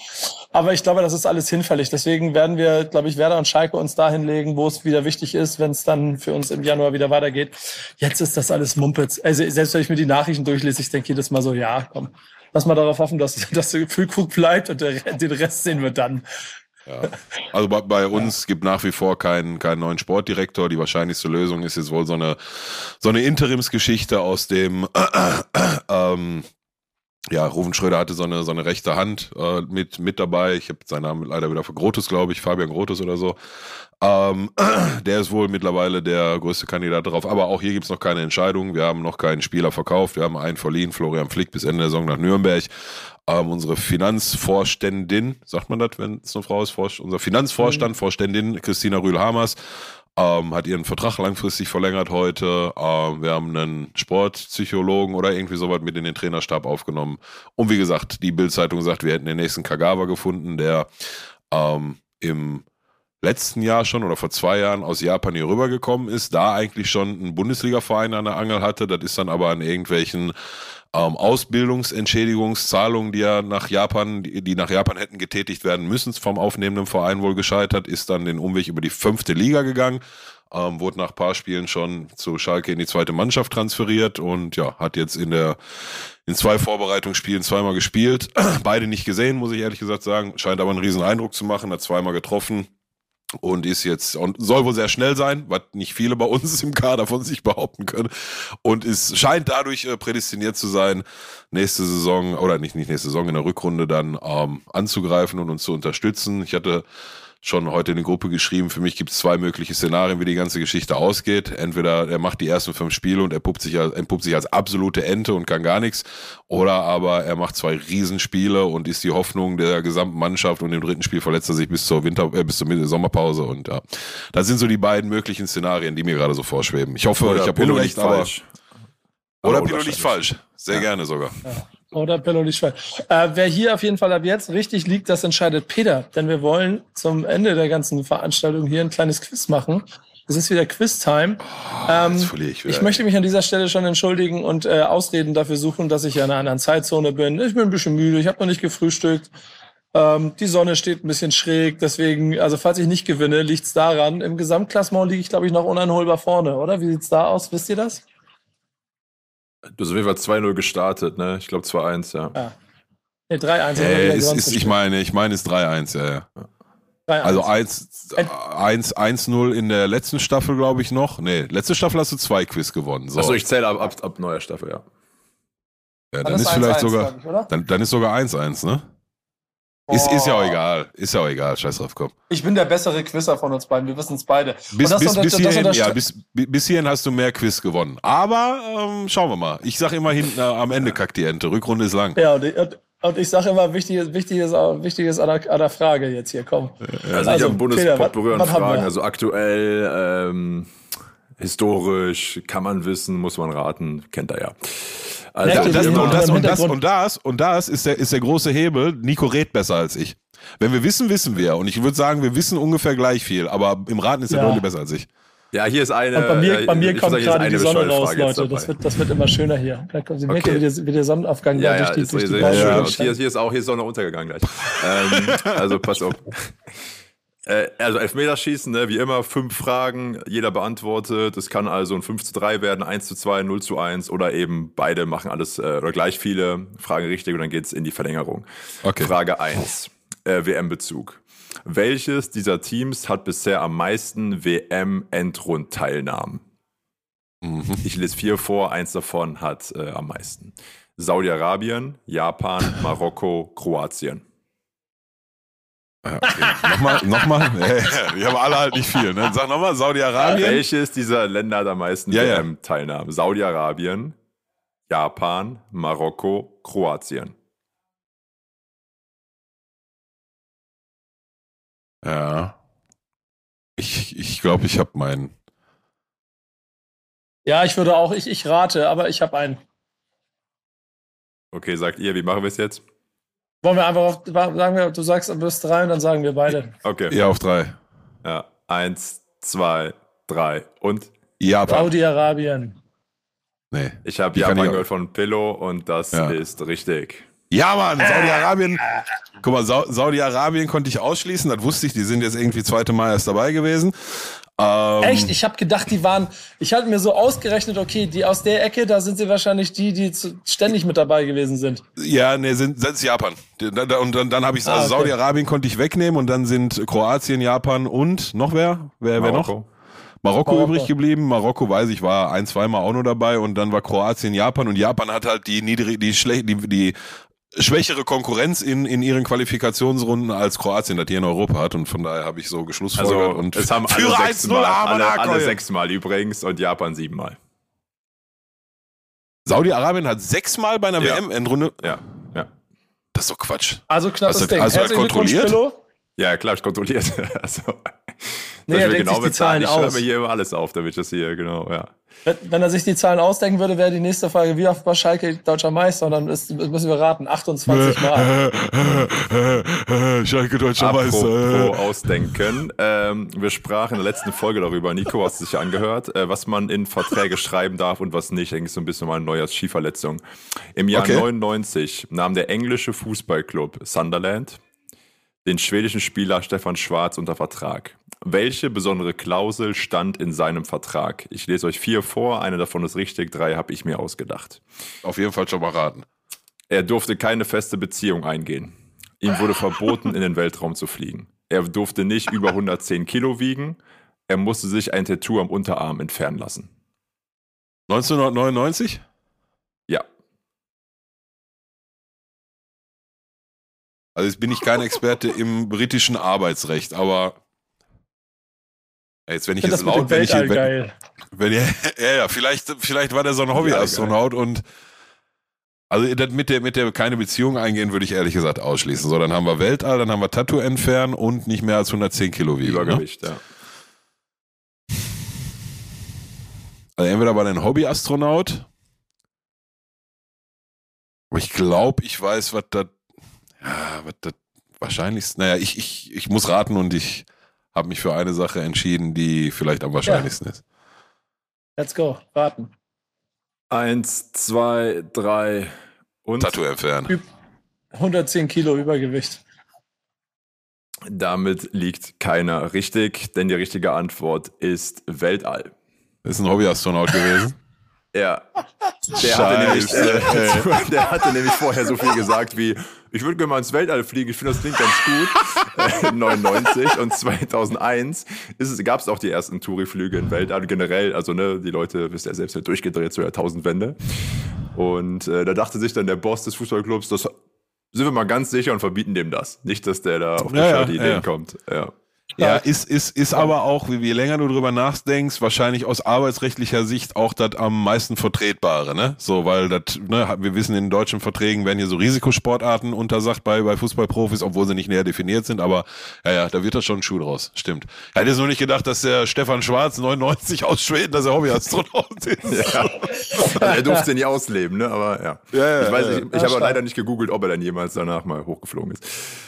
Aber ich glaube, das ist alles hinfällig. Deswegen werden wir, glaube ich, Werder und Schalke uns dahin legen, wo es wieder wichtig ist, wenn es dann für uns im Januar wieder weitergeht. Jetzt ist das alles Mumpitz. Also selbst wenn ich mir die Nachrichten durchlese, ich denke jedes Mal so, ja, komm, lass mal darauf hoffen, dass, dass der Füllkrug bleibt und der, den Rest sehen wir dann. Ja. Also bei, bei uns ja. gibt nach wie vor keinen, keinen neuen Sportdirektor. Die wahrscheinlichste Lösung ist jetzt wohl so eine, so eine Interimsgeschichte aus dem, äh, äh, ähm, ja, Rufen Schröder hatte so eine, so eine rechte Hand äh, mit, mit dabei. Ich habe seinen Namen leider wieder für Grotus, glaube ich, Fabian Grotus oder so. Ähm, der ist wohl mittlerweile der größte Kandidat darauf. Aber auch hier gibt's noch keine Entscheidung. Wir haben noch keinen Spieler verkauft. Wir haben einen verliehen, Florian Flick, bis Ende der Saison nach Nürnberg. Ähm, unsere Finanzvorständin, sagt man das, wenn es eine Frau ist, unser Finanzvorstand, mhm. Vorständin Christina Rühl-Hamers, ähm, hat ihren Vertrag langfristig verlängert heute. Ähm, wir haben einen Sportpsychologen oder irgendwie sowas mit in den Trainerstab aufgenommen. Und wie gesagt, die Bildzeitung sagt, wir hätten den nächsten Kagawa gefunden, der ähm, im letzten Jahr schon oder vor zwei Jahren aus Japan hier rübergekommen ist, da eigentlich schon einen Bundesliga-Verein an der Angel hatte. Das ist dann aber an irgendwelchen ähm, Ausbildungsentschädigungszahlungen, die ja nach Japan, die, die nach Japan hätten getätigt werden müssen, vom aufnehmenden Verein wohl gescheitert, ist dann den Umweg über die fünfte Liga gegangen. Ähm, wurde nach paar Spielen schon zu Schalke in die zweite Mannschaft transferiert und ja, hat jetzt in der in zwei Vorbereitungsspielen zweimal gespielt. Beide nicht gesehen, muss ich ehrlich gesagt sagen. Scheint aber einen riesen Eindruck zu machen, hat zweimal getroffen und ist jetzt und soll wohl sehr schnell sein, was nicht viele bei uns im Kader von sich behaupten können und ist scheint dadurch äh, prädestiniert zu sein, nächste Saison oder nicht nicht nächste Saison in der Rückrunde dann ähm, anzugreifen und uns zu unterstützen. Ich hatte schon heute in die Gruppe geschrieben, für mich gibt es zwei mögliche Szenarien, wie die ganze Geschichte ausgeht. Entweder er macht die ersten fünf Spiele und er puppt sich als, entpuppt sich als absolute Ente und kann gar nichts, oder aber er macht zwei Riesenspiele und ist die Hoffnung der gesamten Mannschaft und im dritten Spiel verletzt er sich bis zur Winter, äh, bis zur Sommerpause und ja. Das sind so die beiden möglichen Szenarien, die mir gerade so vorschweben. Ich hoffe, oder ich habe Pino nicht falsch. Oder, oder Pino nicht falsch. Sehr ja. gerne sogar. Ja. Oder nicht schwer. Äh, wer hier auf jeden Fall ab jetzt richtig liegt, das entscheidet Peter. Denn wir wollen zum Ende der ganzen Veranstaltung hier ein kleines Quiz machen. Es ist wieder Quiz-Time. Oh, ähm, ich, ich, möchte mich an dieser Stelle schon entschuldigen und äh, Ausreden dafür suchen, dass ich ja in einer anderen Zeitzone bin. Ich bin ein bisschen müde, ich habe noch nicht gefrühstückt. Ähm, die Sonne steht ein bisschen schräg, deswegen, also falls ich nicht gewinne, liegt's daran. Im Gesamtklassement liege ich, glaube ich, noch uneinholbar vorne, oder? Wie sieht's da aus? Wisst ihr das? Du hast auf jeden Fall 2-0 gestartet, ne? Ich glaube 2-1, ja. ja. Nee, 3-1. Hey, ist, ist, ich meine, ich meine, es ist 3-1, ja, ja. 3 -1. Also 1-0 in der letzten Staffel, glaube ich, noch. Nee, letzte Staffel hast du zwei Quiz gewonnen. So. Achso, ich zähle ab, ab, ab neuer Staffel, ja. Ja, dann ist vielleicht 1 -1, sogar. Ich, dann, dann ist sogar 1-1, ne? Ist, ist ja auch egal. Ist ja auch egal. Scheiß drauf, komm. Ich bin der bessere Quizzer von uns beiden. Wir wissen es beide. Bis, bis, bis, hierhin, ja, bis, bis hierhin hast du mehr Quiz gewonnen. Aber ähm, schauen wir mal. Ich sag immer hinten äh, am Ende kackt die Ente. Rückrunde ist lang. Ja, und ich, und ich sage immer, wichtig ist, wichtig ist, wichtig ist an, der, an der Frage jetzt hier. Komm. Also, also ich habe Bundespop berührende Fragen. Also aktuell, ähm, historisch, kann man wissen, muss man raten. Kennt er ja. Also ja, das, und, das, und, das, und das und das ist der, ist der große Hebel. Nico rät besser als ich. Wenn wir wissen, wissen wir. Und ich würde sagen, wir wissen ungefähr gleich viel. Aber im Raten ist der ja. deutlich besser als ich. Ja, hier ist eine. Und bei mir, bei mir kommt gerade die Sonne raus, Leute. Das wird, das wird immer schöner hier. Da kommt, Sie okay. merken, wie der, wie der Sonnenaufgang ja, da durch die, durch die ja, hier, hier ist auch hier ist Sonne untergegangen gleich. ähm, also pass auf. Äh, also Elfmeterschießen, ne, wie immer, fünf Fragen, jeder beantwortet. Es kann also ein 5 zu 3 werden, 1 zu 2, 0 zu 1 oder eben beide machen alles äh, oder gleich viele Fragen richtig und dann geht's in die Verlängerung. Okay. Frage 1, äh, WM-Bezug. Welches dieser Teams hat bisher am meisten WM-Endrundteilnahmen? Mhm. Ich lese vier vor, eins davon hat äh, am meisten. Saudi-Arabien, Japan, Marokko, Kroatien. Ja, okay. nochmal, nochmal. Wir haben alle halt nicht viel. Ne? Sag nochmal, Saudi-Arabien. Welches dieser Länder hat am meisten ja, WM-Teilnahmen? Ja. Saudi-Arabien, Japan, Marokko, Kroatien. Ja. Ich glaube, ich, glaub, ich habe meinen. Ja, ich würde auch, ich, ich rate, aber ich habe einen. Okay, sagt ihr, wie machen wir es jetzt? Wollen wir einfach auf, sagen wir, du sagst bis drei und dann sagen wir beide. Okay. Ja, auf drei. Ja, eins, zwei, drei und Japan. Saudi-Arabien. Nee. Ich habe Japan gehört von Pillow und das ja. ist richtig. Ja, Mann, Saudi-Arabien. Guck mal, Saudi-Arabien konnte ich ausschließen, das wusste ich, die sind jetzt irgendwie zweite Mal erst dabei gewesen. Ähm, Echt? Ich habe gedacht, die waren. Ich hatte mir so ausgerechnet, okay, die aus der Ecke, da sind sie wahrscheinlich die, die zu, ständig mit dabei gewesen sind. Ja, nee, sind, sind Japan. Und dann, dann habe ich ah, also okay. Saudi-Arabien konnte ich wegnehmen und dann sind Kroatien, Japan und noch wer? Wer, wer noch? Marokko, Marokko, übrig geblieben. Marokko weiß ich war ein, zweimal auch nur dabei und dann war Kroatien, Japan und Japan hat halt die niedrig, die schlecht, die, die schwächere Konkurrenz in, in ihren Qualifikationsrunden als Kroatien das hier in Europa hat und von daher habe ich so geschlussfolgert also, und es haben alle sechsmal, alle, alle sechsmal übrigens und Japan siebenmal. Saudi-Arabien hat sechsmal bei einer ja. WM-Endrunde. Ja, ja. Das ist doch Quatsch. Also knappes hast Ding. Hast du das kontrolliert? Ja, klar, ich kontrolliert. also, nee, er genau sich die Zahlen ich aus. Ich schreibe hier immer alles auf, damit ich das hier, genau, ja. Wenn, wenn er sich die Zahlen ausdenken würde, wäre die nächste Frage, wie oft war Schalke deutscher Meister? Und dann ist, müssen wir raten, 28 Mal. Schalke deutscher Apropos Meister. ausdenken. Ähm, wir sprachen in der letzten Folge darüber, Nico, hast du sich angehört, äh, was man in Verträge schreiben darf und was nicht. Eigentlich so ein bisschen mal eine neue Skiverletzung. Im Jahr okay. 99 nahm der englische Fußballclub Sunderland den schwedischen Spieler Stefan Schwarz unter Vertrag. Welche besondere Klausel stand in seinem Vertrag? Ich lese euch vier vor, eine davon ist richtig, drei habe ich mir ausgedacht. Auf jeden Fall schon mal raten. Er durfte keine feste Beziehung eingehen. Ihm wurde verboten, in den Weltraum zu fliegen. Er durfte nicht über 110 Kilo wiegen. Er musste sich ein Tattoo am Unterarm entfernen lassen. 1999? Also jetzt bin ich kein Experte im britischen Arbeitsrecht, aber jetzt wenn ich, jetzt laut, wenn ich wenn, wenn ja, ja, vielleicht vielleicht war der so ein Hobbyastronaut und also mit der mit der keine Beziehung eingehen würde ich ehrlich gesagt ausschließen. So, dann haben wir Weltall, dann haben wir Tattoo entfernen und nicht mehr als 110 Kilo wiegen. Ne? Übergewicht, ne? ja. Also entweder war der ein Hobbyastronaut, aber ich glaube, ich weiß, was das ja, was das wahrscheinlichste. Naja, ich, ich, ich muss raten und ich habe mich für eine Sache entschieden, die vielleicht am wahrscheinlichsten ja. ist. Let's go, raten. Eins, zwei, drei und. Tattoo entfernen. 110 Kilo Übergewicht. Damit liegt keiner richtig, denn die richtige Antwort ist Weltall. Ist ein Hobbyastronaut gewesen. Ja. Der hatte, nämlich, äh, der hatte nämlich vorher so viel gesagt wie, ich würde gerne mal ins Weltall fliegen, ich finde das klingt ganz gut. Äh, 99 und 2001 gab es auch die ersten Touri-Flüge im Weltall generell. Also ne, die Leute, wisst ihr selbst, ja durchgedreht zu Jahrtausendwende. Und äh, da dachte sich dann der Boss des Fußballclubs, das sind wir mal ganz sicher und verbieten dem das. Nicht, dass der da auf die ja, Ideen ja. kommt. Ja. Ja, ist, ist, ist aber auch, je länger du drüber nachdenkst, wahrscheinlich aus arbeitsrechtlicher Sicht auch das am meisten vertretbare, ne? So, weil das, ne, wir wissen, in deutschen Verträgen werden hier so Risikosportarten untersagt bei, bei Fußballprofis, obwohl sie nicht näher definiert sind, aber ja, ja, da wird das schon ein Schuh draus. Stimmt. Ich hätte jetzt nur nicht gedacht, dass der Stefan Schwarz 99 aus Schweden, dass er Hobbyastronaut ist. Ja. Also er durfte nie ausleben, ne? Aber ja. ja, ja ich weiß nicht, ich, ich habe leider nicht gegoogelt, ob er dann jemals danach mal hochgeflogen ist.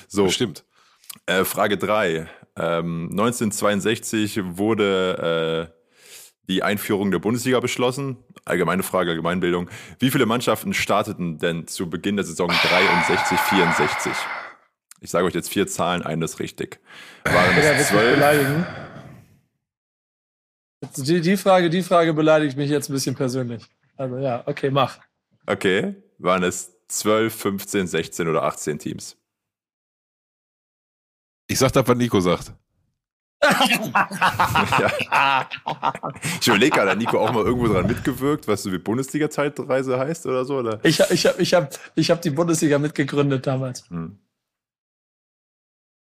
So. Stimmt. Äh, Frage drei. Ähm, 1962 wurde äh, die Einführung der Bundesliga beschlossen. Allgemeine Frage, Allgemeinbildung. Wie viele Mannschaften starteten denn zu Beginn der Saison 63, 64? Ich sage euch jetzt vier Zahlen, eine ist richtig. Waren es zwölf? Die, die, Frage, die Frage beleidigt mich jetzt ein bisschen persönlich. Also ja, okay, mach. Okay, waren es 12, 15, 16 oder 18 Teams? Ich sag das, was Nico sagt. ja. Ich überlege gerade, hat Nico auch mal irgendwo dran mitgewirkt, was so wie Bundesliga-Zeitreise heißt oder so? Oder? Ich, ich habe ich hab, ich hab die Bundesliga mitgegründet damals. Hm.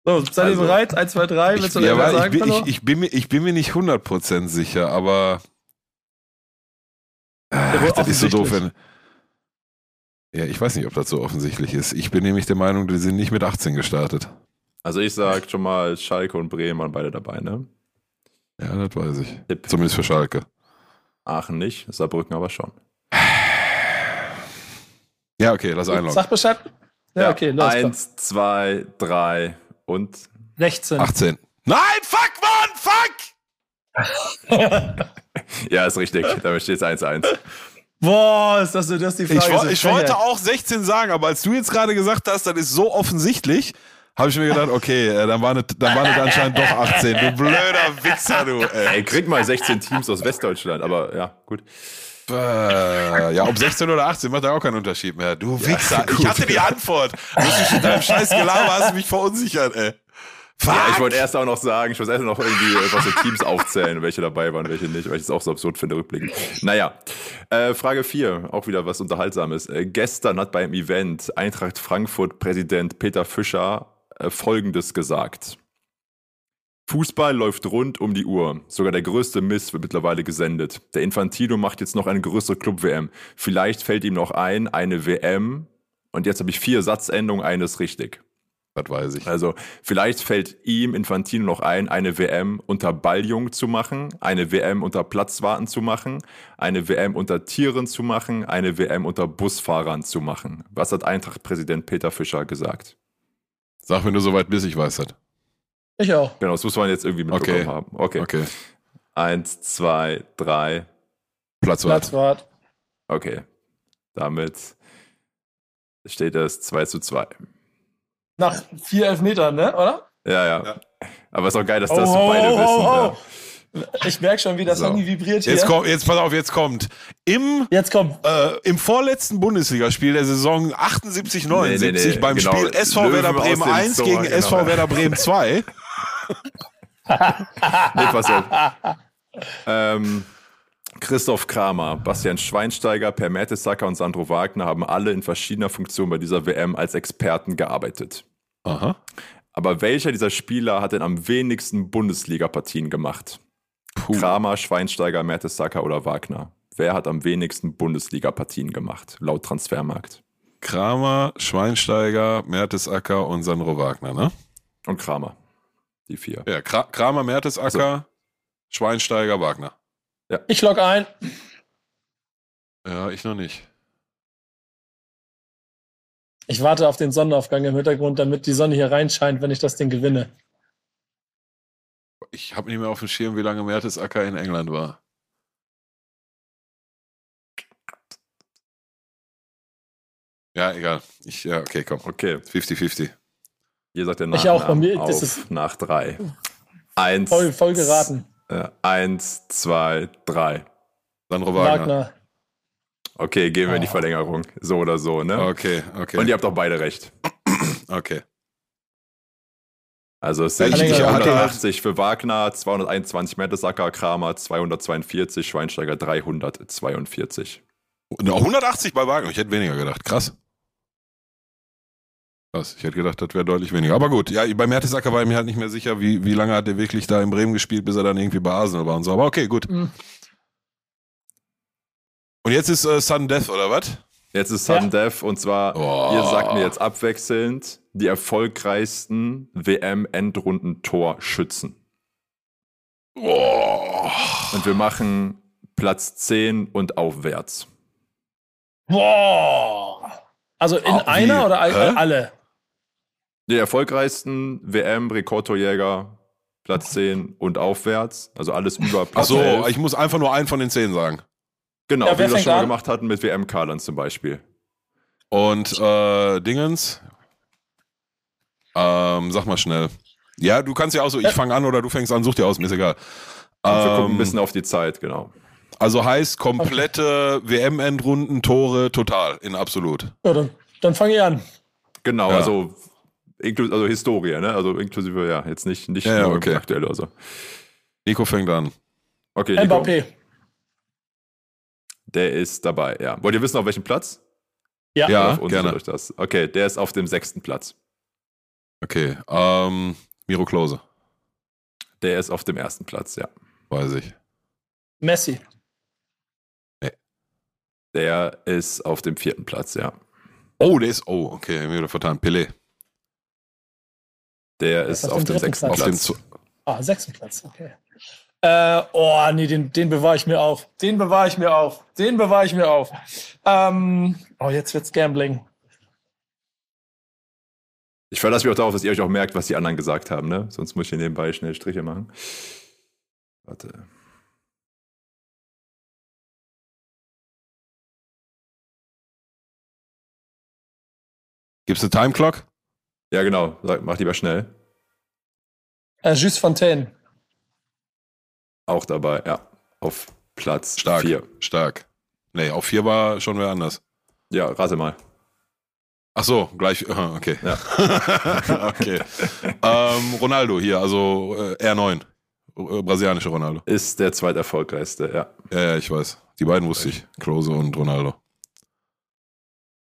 So, seid also, ihr bereit? 1, 2, 3, willst du ja, sagen? Ich bin, ich, ich, bin mir, ich bin mir nicht 100% sicher, aber. Ach, das ist so doof, wenn. Ja, ich weiß nicht, ob das so offensichtlich ist. Ich bin nämlich der Meinung, die sind nicht mit 18 gestartet. Also ich sag schon mal, Schalke und Bremen waren beide dabei, ne? Ja, das weiß ich. Tipp. Zumindest für Schalke. Aachen nicht, Saarbrücken aber schon. Ja, okay, lass einloggen. Sag Bescheid. Ja, ja, okay, los. Eins, komm. zwei, drei und 16. 18. Nein, fuck, Mann, fuck! ja, ist richtig. Damit steht es 1-1. Boah, ist das, das ist die Frage. Ich, ich wollte auch 16 sagen, aber als du jetzt gerade gesagt hast, das ist so offensichtlich, habe ich mir gedacht, okay, äh, dann waren es dann waren es anscheinend doch 18. Du blöder Wichser, du. Ey. Ey, krieg mal 16 Teams aus Westdeutschland, aber ja, gut. Äh, ja, ob 16 oder 18 macht da auch keinen Unterschied mehr. Du Wichser. ich hatte die Antwort. Du bist mit deinem scheiß Gelaber hast du mich verunsichert, ey. Fuck. Ja, ich wollte erst auch noch sagen, ich wollte erst noch irgendwie was so Teams aufzählen, welche dabei waren, welche nicht, weil ich es auch so absurd finde, rückblickend. Naja, äh, Frage 4, auch wieder was Unterhaltsames. Äh, gestern hat beim Event Eintracht Frankfurt Präsident Peter Fischer äh, Folgendes gesagt. Fußball läuft rund um die Uhr. Sogar der größte Mist wird mittlerweile gesendet. Der Infantino macht jetzt noch eine größere Club-WM. Vielleicht fällt ihm noch ein, eine WM. Und jetzt habe ich vier Satzendungen, eines richtig. Das weiß ich. Also vielleicht fällt ihm Infantino noch ein, eine WM unter Balljung zu machen, eine WM unter Platzwarten zu machen, eine WM unter Tieren zu machen, eine WM unter Busfahrern zu machen. Was hat Eintracht-Präsident Peter Fischer gesagt? Sag, wenn du soweit bist, ich weiß das. Ich auch. Genau, das muss man jetzt irgendwie mitbekommen Okay. haben. Okay. Okay. Eins, zwei, drei. Platzwart. Platzwart. Okay. Damit steht es 2 zu 2. Nach vier Elfmetern, ne? Oder? Ja, ja. Aber ist auch geil, dass das Oh, beide oh, wissen. oh, Ja. Ich merke schon, wie das So. Handy vibriert hier. Jetzt kommt, jetzt pass auf, jetzt kommt. Im, Jetzt kommt. äh, im vorletzten Bundesligaspiel der Saison 78, 79 Nee, nee, nee, beim genau. Spiel SV Löwen Werder Bremen dem 1 Tor, gegen genau. SV Werder Bremen 2. Nee, pass auf. ähm, Christoph Kramer, Bastian Schweinsteiger, Per Mertesacker und Sandro Wagner haben alle in verschiedener Funktion bei dieser WM als Experten gearbeitet. Aha. Aber welcher dieser Spieler hat denn am wenigsten Bundesliga-Partien gemacht? Kramer, Schweinsteiger, Mertesacker oder Wagner? Wer hat am wenigsten Bundesliga-Partien gemacht, laut Transfermarkt? Kramer, Schweinsteiger, Mertesacker und Sandro Wagner, ne? Und Kramer. Die vier. Ja, Kra Kramer, Mertesacker, Schweinsteiger, Wagner. Ich log ein. Ja, ich noch nicht. Ich warte auf den Sonnenaufgang im Hintergrund, damit die Sonne hier reinscheint, wenn ich das Ding gewinne. Ich habe nicht mehr auf dem Schirm, wie lange Mertesacker in England war. Ja, egal. Ich, ja, okay, komm. Okay, 50-50. ihr sagt der Ich Nachnamen auch, bei mir- auf das ist- nach drei. Eins, Voll, voll geraten. Äh, eins, zwei, drei. Sandro Wagner. Wagner. Okay, gehen wir in die Oh. Verlängerung. So oder so, ne? Okay, okay. Und ihr habt auch beide recht. okay. Also es sind Ich- ich hatte- 180 für Wagner, 221 Mertesacker, Kramer 242, Schweinsteiger 342. Na, 180 bei Wagner. Ich hätte weniger gedacht. Krass. Krass. Ich hätte gedacht, das wäre deutlich weniger. Aber gut, ja, bei Mertesacker war ich mir halt nicht mehr sicher, wie, wie lange hat er wirklich da in Bremen gespielt, bis er dann irgendwie bei Arsenal war und so. Aber okay, gut. Mhm. Und jetzt ist äh, Sudden Death, oder was? Jetzt ist Sudden Death und zwar, Oh. ihr sagt mir jetzt abwechselnd die erfolgreichsten WM-Endrunden-Torschützen. Oh. Und wir machen Platz 10 und aufwärts. Boah. Also in Oh, einer oder Hä? alle? Die erfolgreichsten WM-Rekordtorjäger, Platz 10 und aufwärts. Also alles über Platz Achso, 11. ich muss einfach nur einen von den zehn sagen. Genau, Ja, wie wir das schon mal an? gemacht hatten mit WM-Kadern zum Beispiel. Und äh, Dingens. Ähm, sag mal schnell. Ja, du kannst ja auch so, ich fange an oder du fängst an, such dir aus, mir ist egal. Und wir gucken ein Ähm, bisschen auf die Zeit, genau. also heißt komplette WM-Endrunden, Tore, total, in absolut. Ja, dann, dann fange ich an. Genau, Ja. also, also Historie, ne? Also inklusive, ja, jetzt nicht, nicht Ja, ja, okay. aktuell. Also. Nico fängt an. Okay, Nico, Mbappé. der ist dabei, ja. Wollt ihr wissen, auf welchem Platz? Ja. Ja, Oder gerne. euch das? Okay, der ist auf dem sechsten Platz. Okay, ähm, Miro Klose, Der ist auf dem ersten Platz, ja. weiß ich. Messi. Der ist auf dem vierten Platz, ja. Oh, der ist, oh, okay, mir wieder vertan. Pelé. Der ist ist auf auf dem sechsten Platz. Auf dem Platz. Zu Ah, sechsten Platz, okay. Äh, oh, nee, den, den bewahre ich mir auf. Den bewahre ich mir auf. Den bewahre ich mir auf. Ähm, oh, jetzt wird's Gambling. Ich verlasse mich auch darauf, dass ihr euch auch merkt, was die anderen gesagt haben, ne? Sonst muss ich hier nebenbei schnell Striche machen. Warte. Gibt's eine Time Clock? Ja, genau. Mach lieber schnell. Äh, Just Fontaine. Auch dabei, ja. Auf Platz Stark. vier. Stark. Nee, auf vier war schon wer anders. Ja, rate mal. Ach so, gleich. Okay. Ja. okay. ähm, Ronaldo hier, also äh, R9. Äh, brasilianische Ronaldo. Ist der zweiterfolgreichste, ja. Ja, ja, ich weiß. Die beiden wusste ich. Klose und Ronaldo.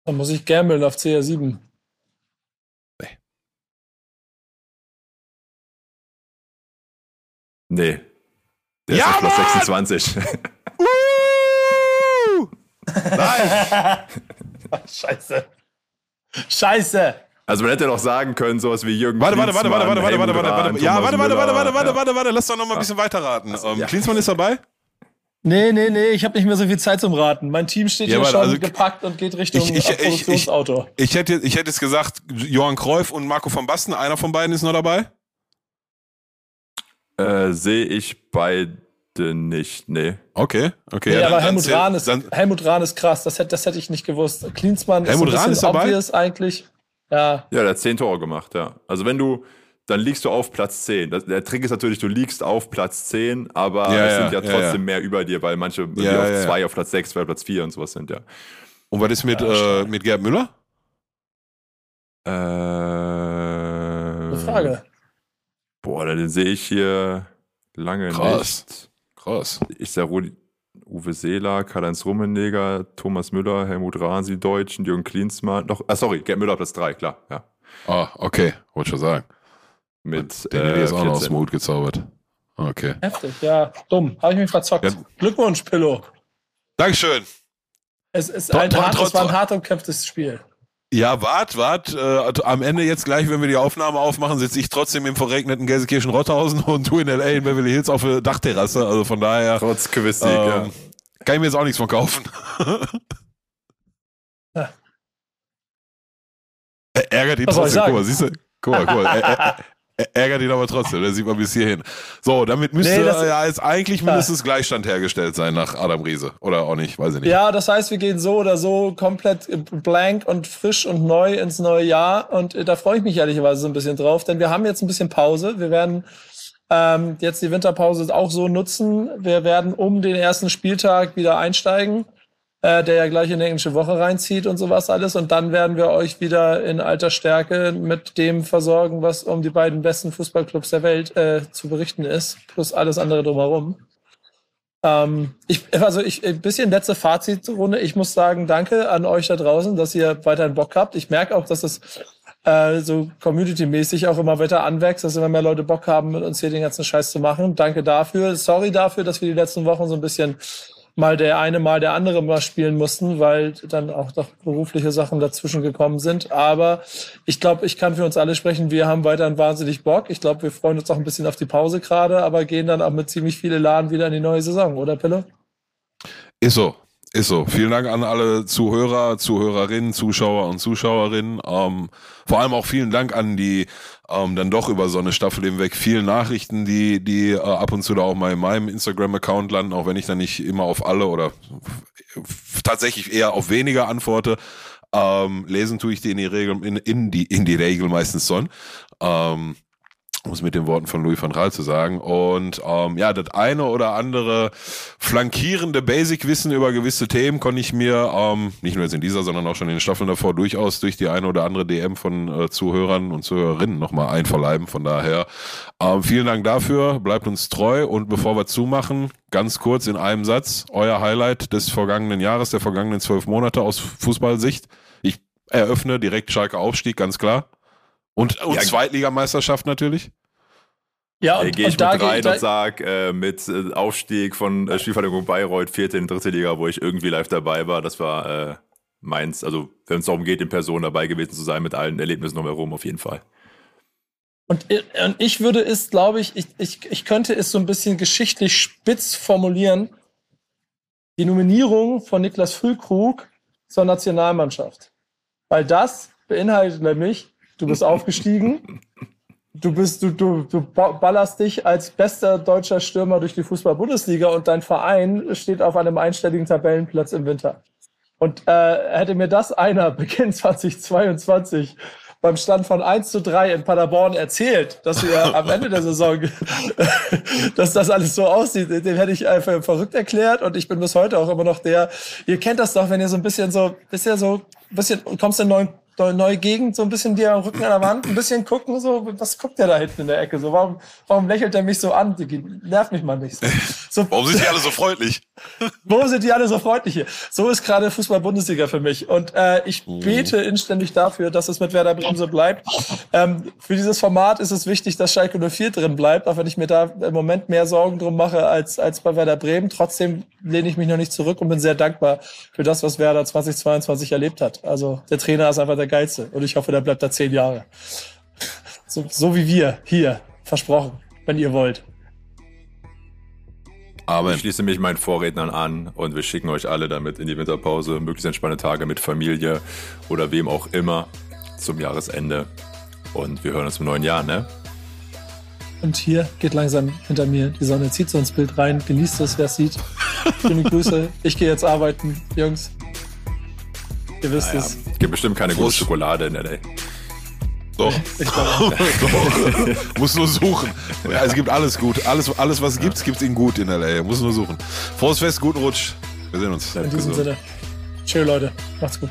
Dann muss ich gambeln auf CR7. Nee. Der Ja, ist auf Platz Mann! 26. Uh! Nein! Scheiße. Scheiße. Also man hätte doch sagen können, sowas wie Jürgen Warte, warte, warte, warte, warte, warte, warte, warte, warte. Ja, warte, warte, warte, warte, warte, warte, warte. Lass doch noch mal ein bisschen weiterraten. Ähm, ja. Klinsmann ist dabei? Nee, nee, nee, ich habe nicht mehr so viel Zeit zum Raten. Mein Team steht Ja, hier warte, schon also- gepackt und geht Richtung Ich- ich- äh, ich- Produktionsauto. Ich hätte, ich hätte jetzt gesagt, Johann Cruyff und Marco van Basten, einer von beiden ist noch dabei. Äh, Sehe ich beide nicht, nee. Okay, okay. Nee, ja, aber dann- Helmut, dann Rahn ist, dann, Helmut Rahn ist krass, das hätte, das hätte ich nicht gewusst. Klinsmann Helmut ist so Rahn ein ist bisschen dabei? obvious eigentlich. Ja, Ja, der hat 10 Tore gemacht, ja. Also wenn du, dann liegst du auf Platz 10. Das, der Trick ist natürlich, du liegst auf Platz 10, aber Ja, es ja, sind ja ja, trotzdem ja. mehr über dir, weil manche auf ja, 2, auf Platz 6, weil Platz 4 und sowas sind, ja. und was ist mit, äh, mit Gerd Müller? Äh, eine Frage. Boah, den sehe ich hier lange Krass. nicht. Krass. Ich sehe Rudi, Uwe Seeler, Karl-Heinz Rummenigge, Thomas Müller, Helmut Rahn, die Deutschen, Jürgen Klinsmann. Noch, ah, sorry, Gerd Müller Platz 3, klar, ja. Ah, okay, wollte schon sagen. Mit Den hätte ich äh, jetzt auch noch aus 14. dem Hut gezaubert. Okay. Heftig, ja. Dumm. Habe ich mich verzockt. Ja. Glückwunsch, Pillow. Dankeschön. Es, ist ein hart, es war ein hart umkämpftes Spiel. Ja, wart, wart. Äh, am Ende jetzt gleich, wenn wir die Aufnahme aufmachen, sitze ich trotzdem im verregneten Gelsenkirchen-Rotthausen und du in L.A. in Beverly Hills auf der Dachterrasse. Also von daher Trotz Quiz-Sieg, ähm, ja. kann ich mir jetzt auch nichts von kaufen. Ja. Er Ärgert ihn Was trotzdem. Guck mal, siehst du? Guck mal, guck mal. Er, er, er ärgert ihn aber trotzdem. Der sieht man bis hierhin. So, damit müsste Nee, ja jetzt eigentlich mindestens Gleichstand hergestellt sein nach Adam Riese. Oder auch nicht, weiß ich nicht. Ja, das heißt, wir gehen so oder so komplett blank und frisch und neu ins neue Jahr. Und äh, da freue ich mich ehrlicherweise so ein bisschen drauf, denn wir haben jetzt ein bisschen Pause. Wir werden ähm, jetzt die Winterpause auch so nutzen. Wir werden um den ersten Spieltag wieder einsteigen, äh, der ja gleich in die englische Woche reinzieht und sowas alles. Und dann werden wir euch wieder in alter Stärke mit dem versorgen, was um die beiden besten Fußballclubs der Welt äh, zu berichten ist, plus alles andere drumherum. Ähm, ich, also ich, ein bisschen letzte Fazitrunde. Ich muss sagen, danke an euch da draußen, dass ihr weiterhin Bock habt. Ich merke auch, dass es äh, so community-mäßig auch immer weiter anwächst, dass immer mehr Leute Bock haben, mit uns hier den ganzen Scheiß zu machen. Danke dafür. Sorry dafür, dass wir die letzten Wochen so ein bisschen mal der eine, mal der andere mal spielen mussten, weil dann auch noch berufliche Sachen dazwischen gekommen sind. Aber ich glaube, ich kann für uns alle sprechen. Wir haben weiterhin wahnsinnig Bock. Ich glaube, wir freuen uns auch ein bisschen auf die Pause gerade, aber gehen dann auch mit ziemlich viel Elan wieder in die neue Saison, oder Pille? Ist so. Ist so. Vielen Dank an alle Zuhörer, Zuhörerinnen, Zuschauer und Zuschauerinnen. Ähm, vor allem auch vielen Dank an die ähm, dann doch über so eine Staffel hinweg vielen Nachrichten, die die äh, ab und zu da auch mal in meinem Instagram-Account landen, auch wenn ich dann nicht immer auf alle oder tatsächlich eher auf weniger antworte. Ähm, lesen tue ich die in die Regel in, in die in die Regel meistens schon. Ähm, um es mit den Worten von Louis van Gaal zu sagen. Und ähm, ja, das eine oder andere flankierende Basic-Wissen über gewisse Themen konnte ich mir, ähm, nicht nur jetzt in dieser, sondern auch schon in den Staffeln davor, durchaus durch die eine oder andere DM von äh, Zuhörern und Zuhörerinnen nochmal einverleiben. Von daher ähm, vielen Dank dafür, bleibt uns treu und bevor wir zumachen, ganz kurz in einem Satz, euer Highlight des vergangenen Jahres, der vergangenen zwölf Monate aus Fußballsicht. Ich eröffne direkt Schalke Aufstieg, ganz klar. Und, und Ja. Zweitligameisterschaft natürlich. Ja, und, gehe ich und da mit gehe rein ich und sag äh, mit äh, Aufstieg von äh, Spielvereinigung Bayreuth, vierte in dritte Liga, wo ich irgendwie live dabei war. Das war äh, meins. Also wenn es darum geht, in Person dabei gewesen zu sein, mit allen Erlebnissen drumherum, auf jeden Fall. Und, und ich würde es, glaube ich, ich, ich, ich könnte es so ein bisschen geschichtlich spitz formulieren. Die Nominierung von Niklas Füllkrug zur Nationalmannschaft. Weil das beinhaltet nämlich, du bist aufgestiegen, du bist, du, du, du ba- ballerst dich als bester deutscher Stürmer durch die Fußball-Bundesliga und dein Verein steht auf einem einstelligen Tabellenplatz im Winter. Und äh, hätte mir das einer Beginn 2022 beim Stand von 1 zu 3 in Paderborn erzählt, dass wir am Ende der Saison, dass das alles so aussieht, den hätte ich einfach verrückt erklärt und ich bin bis heute auch immer noch der, ihr kennt das doch, wenn ihr so ein bisschen so, bisher so, bisschen, kommst in neuen neue Gegend, so ein bisschen dir Rücken an der Wand, ein bisschen gucken, so, was guckt der da hinten in der Ecke? So, warum, warum lächelt er mich so an? Die nervt mich mal nicht. So. warum sind die alle so freundlich? warum sind die alle so freundlich hier? So ist gerade Fußball-Bundesliga für mich. Und äh, ich mhm. bete inständig dafür, dass es mit Werder Bremen so bleibt. Ähm, für dieses Format ist es wichtig, dass Schalke 04 drin bleibt, auch wenn ich mir da im Moment mehr Sorgen drum mache als, als bei Werder Bremen. Trotzdem lehne ich mich noch nicht zurück und bin sehr dankbar für das, was Werder 2022 erlebt hat. Also der Trainer ist einfach der Geilste und ich hoffe, der bleibt da zehn Jahre. So, so wie wir hier, versprochen, wenn ihr wollt. Aber ich schließe mich meinen Vorrednern an und wir schicken euch alle damit in die Winterpause, möglichst entspannte Tage mit Familie oder wem auch immer zum Jahresende. Und wir hören uns im neuen Jahr, ne? Und hier geht langsam hinter mir die Sonne, zieht so ins Bild rein, genießt es, wer es sieht. Schöne Grüße. Ich gehe jetzt arbeiten, Jungs. Ihr wisst naja, es. Gibt bestimmt keine große Schokolade in LA. Doch. Doch. Muss nur suchen. Ja, es gibt alles gut. Alles, alles was es gibt, gibt es in gut in LA. Muss nur suchen. Frohes Fest, guten Rutsch. Wir sehen uns. In diesem Sinne. Tschö, Leute. Macht's gut.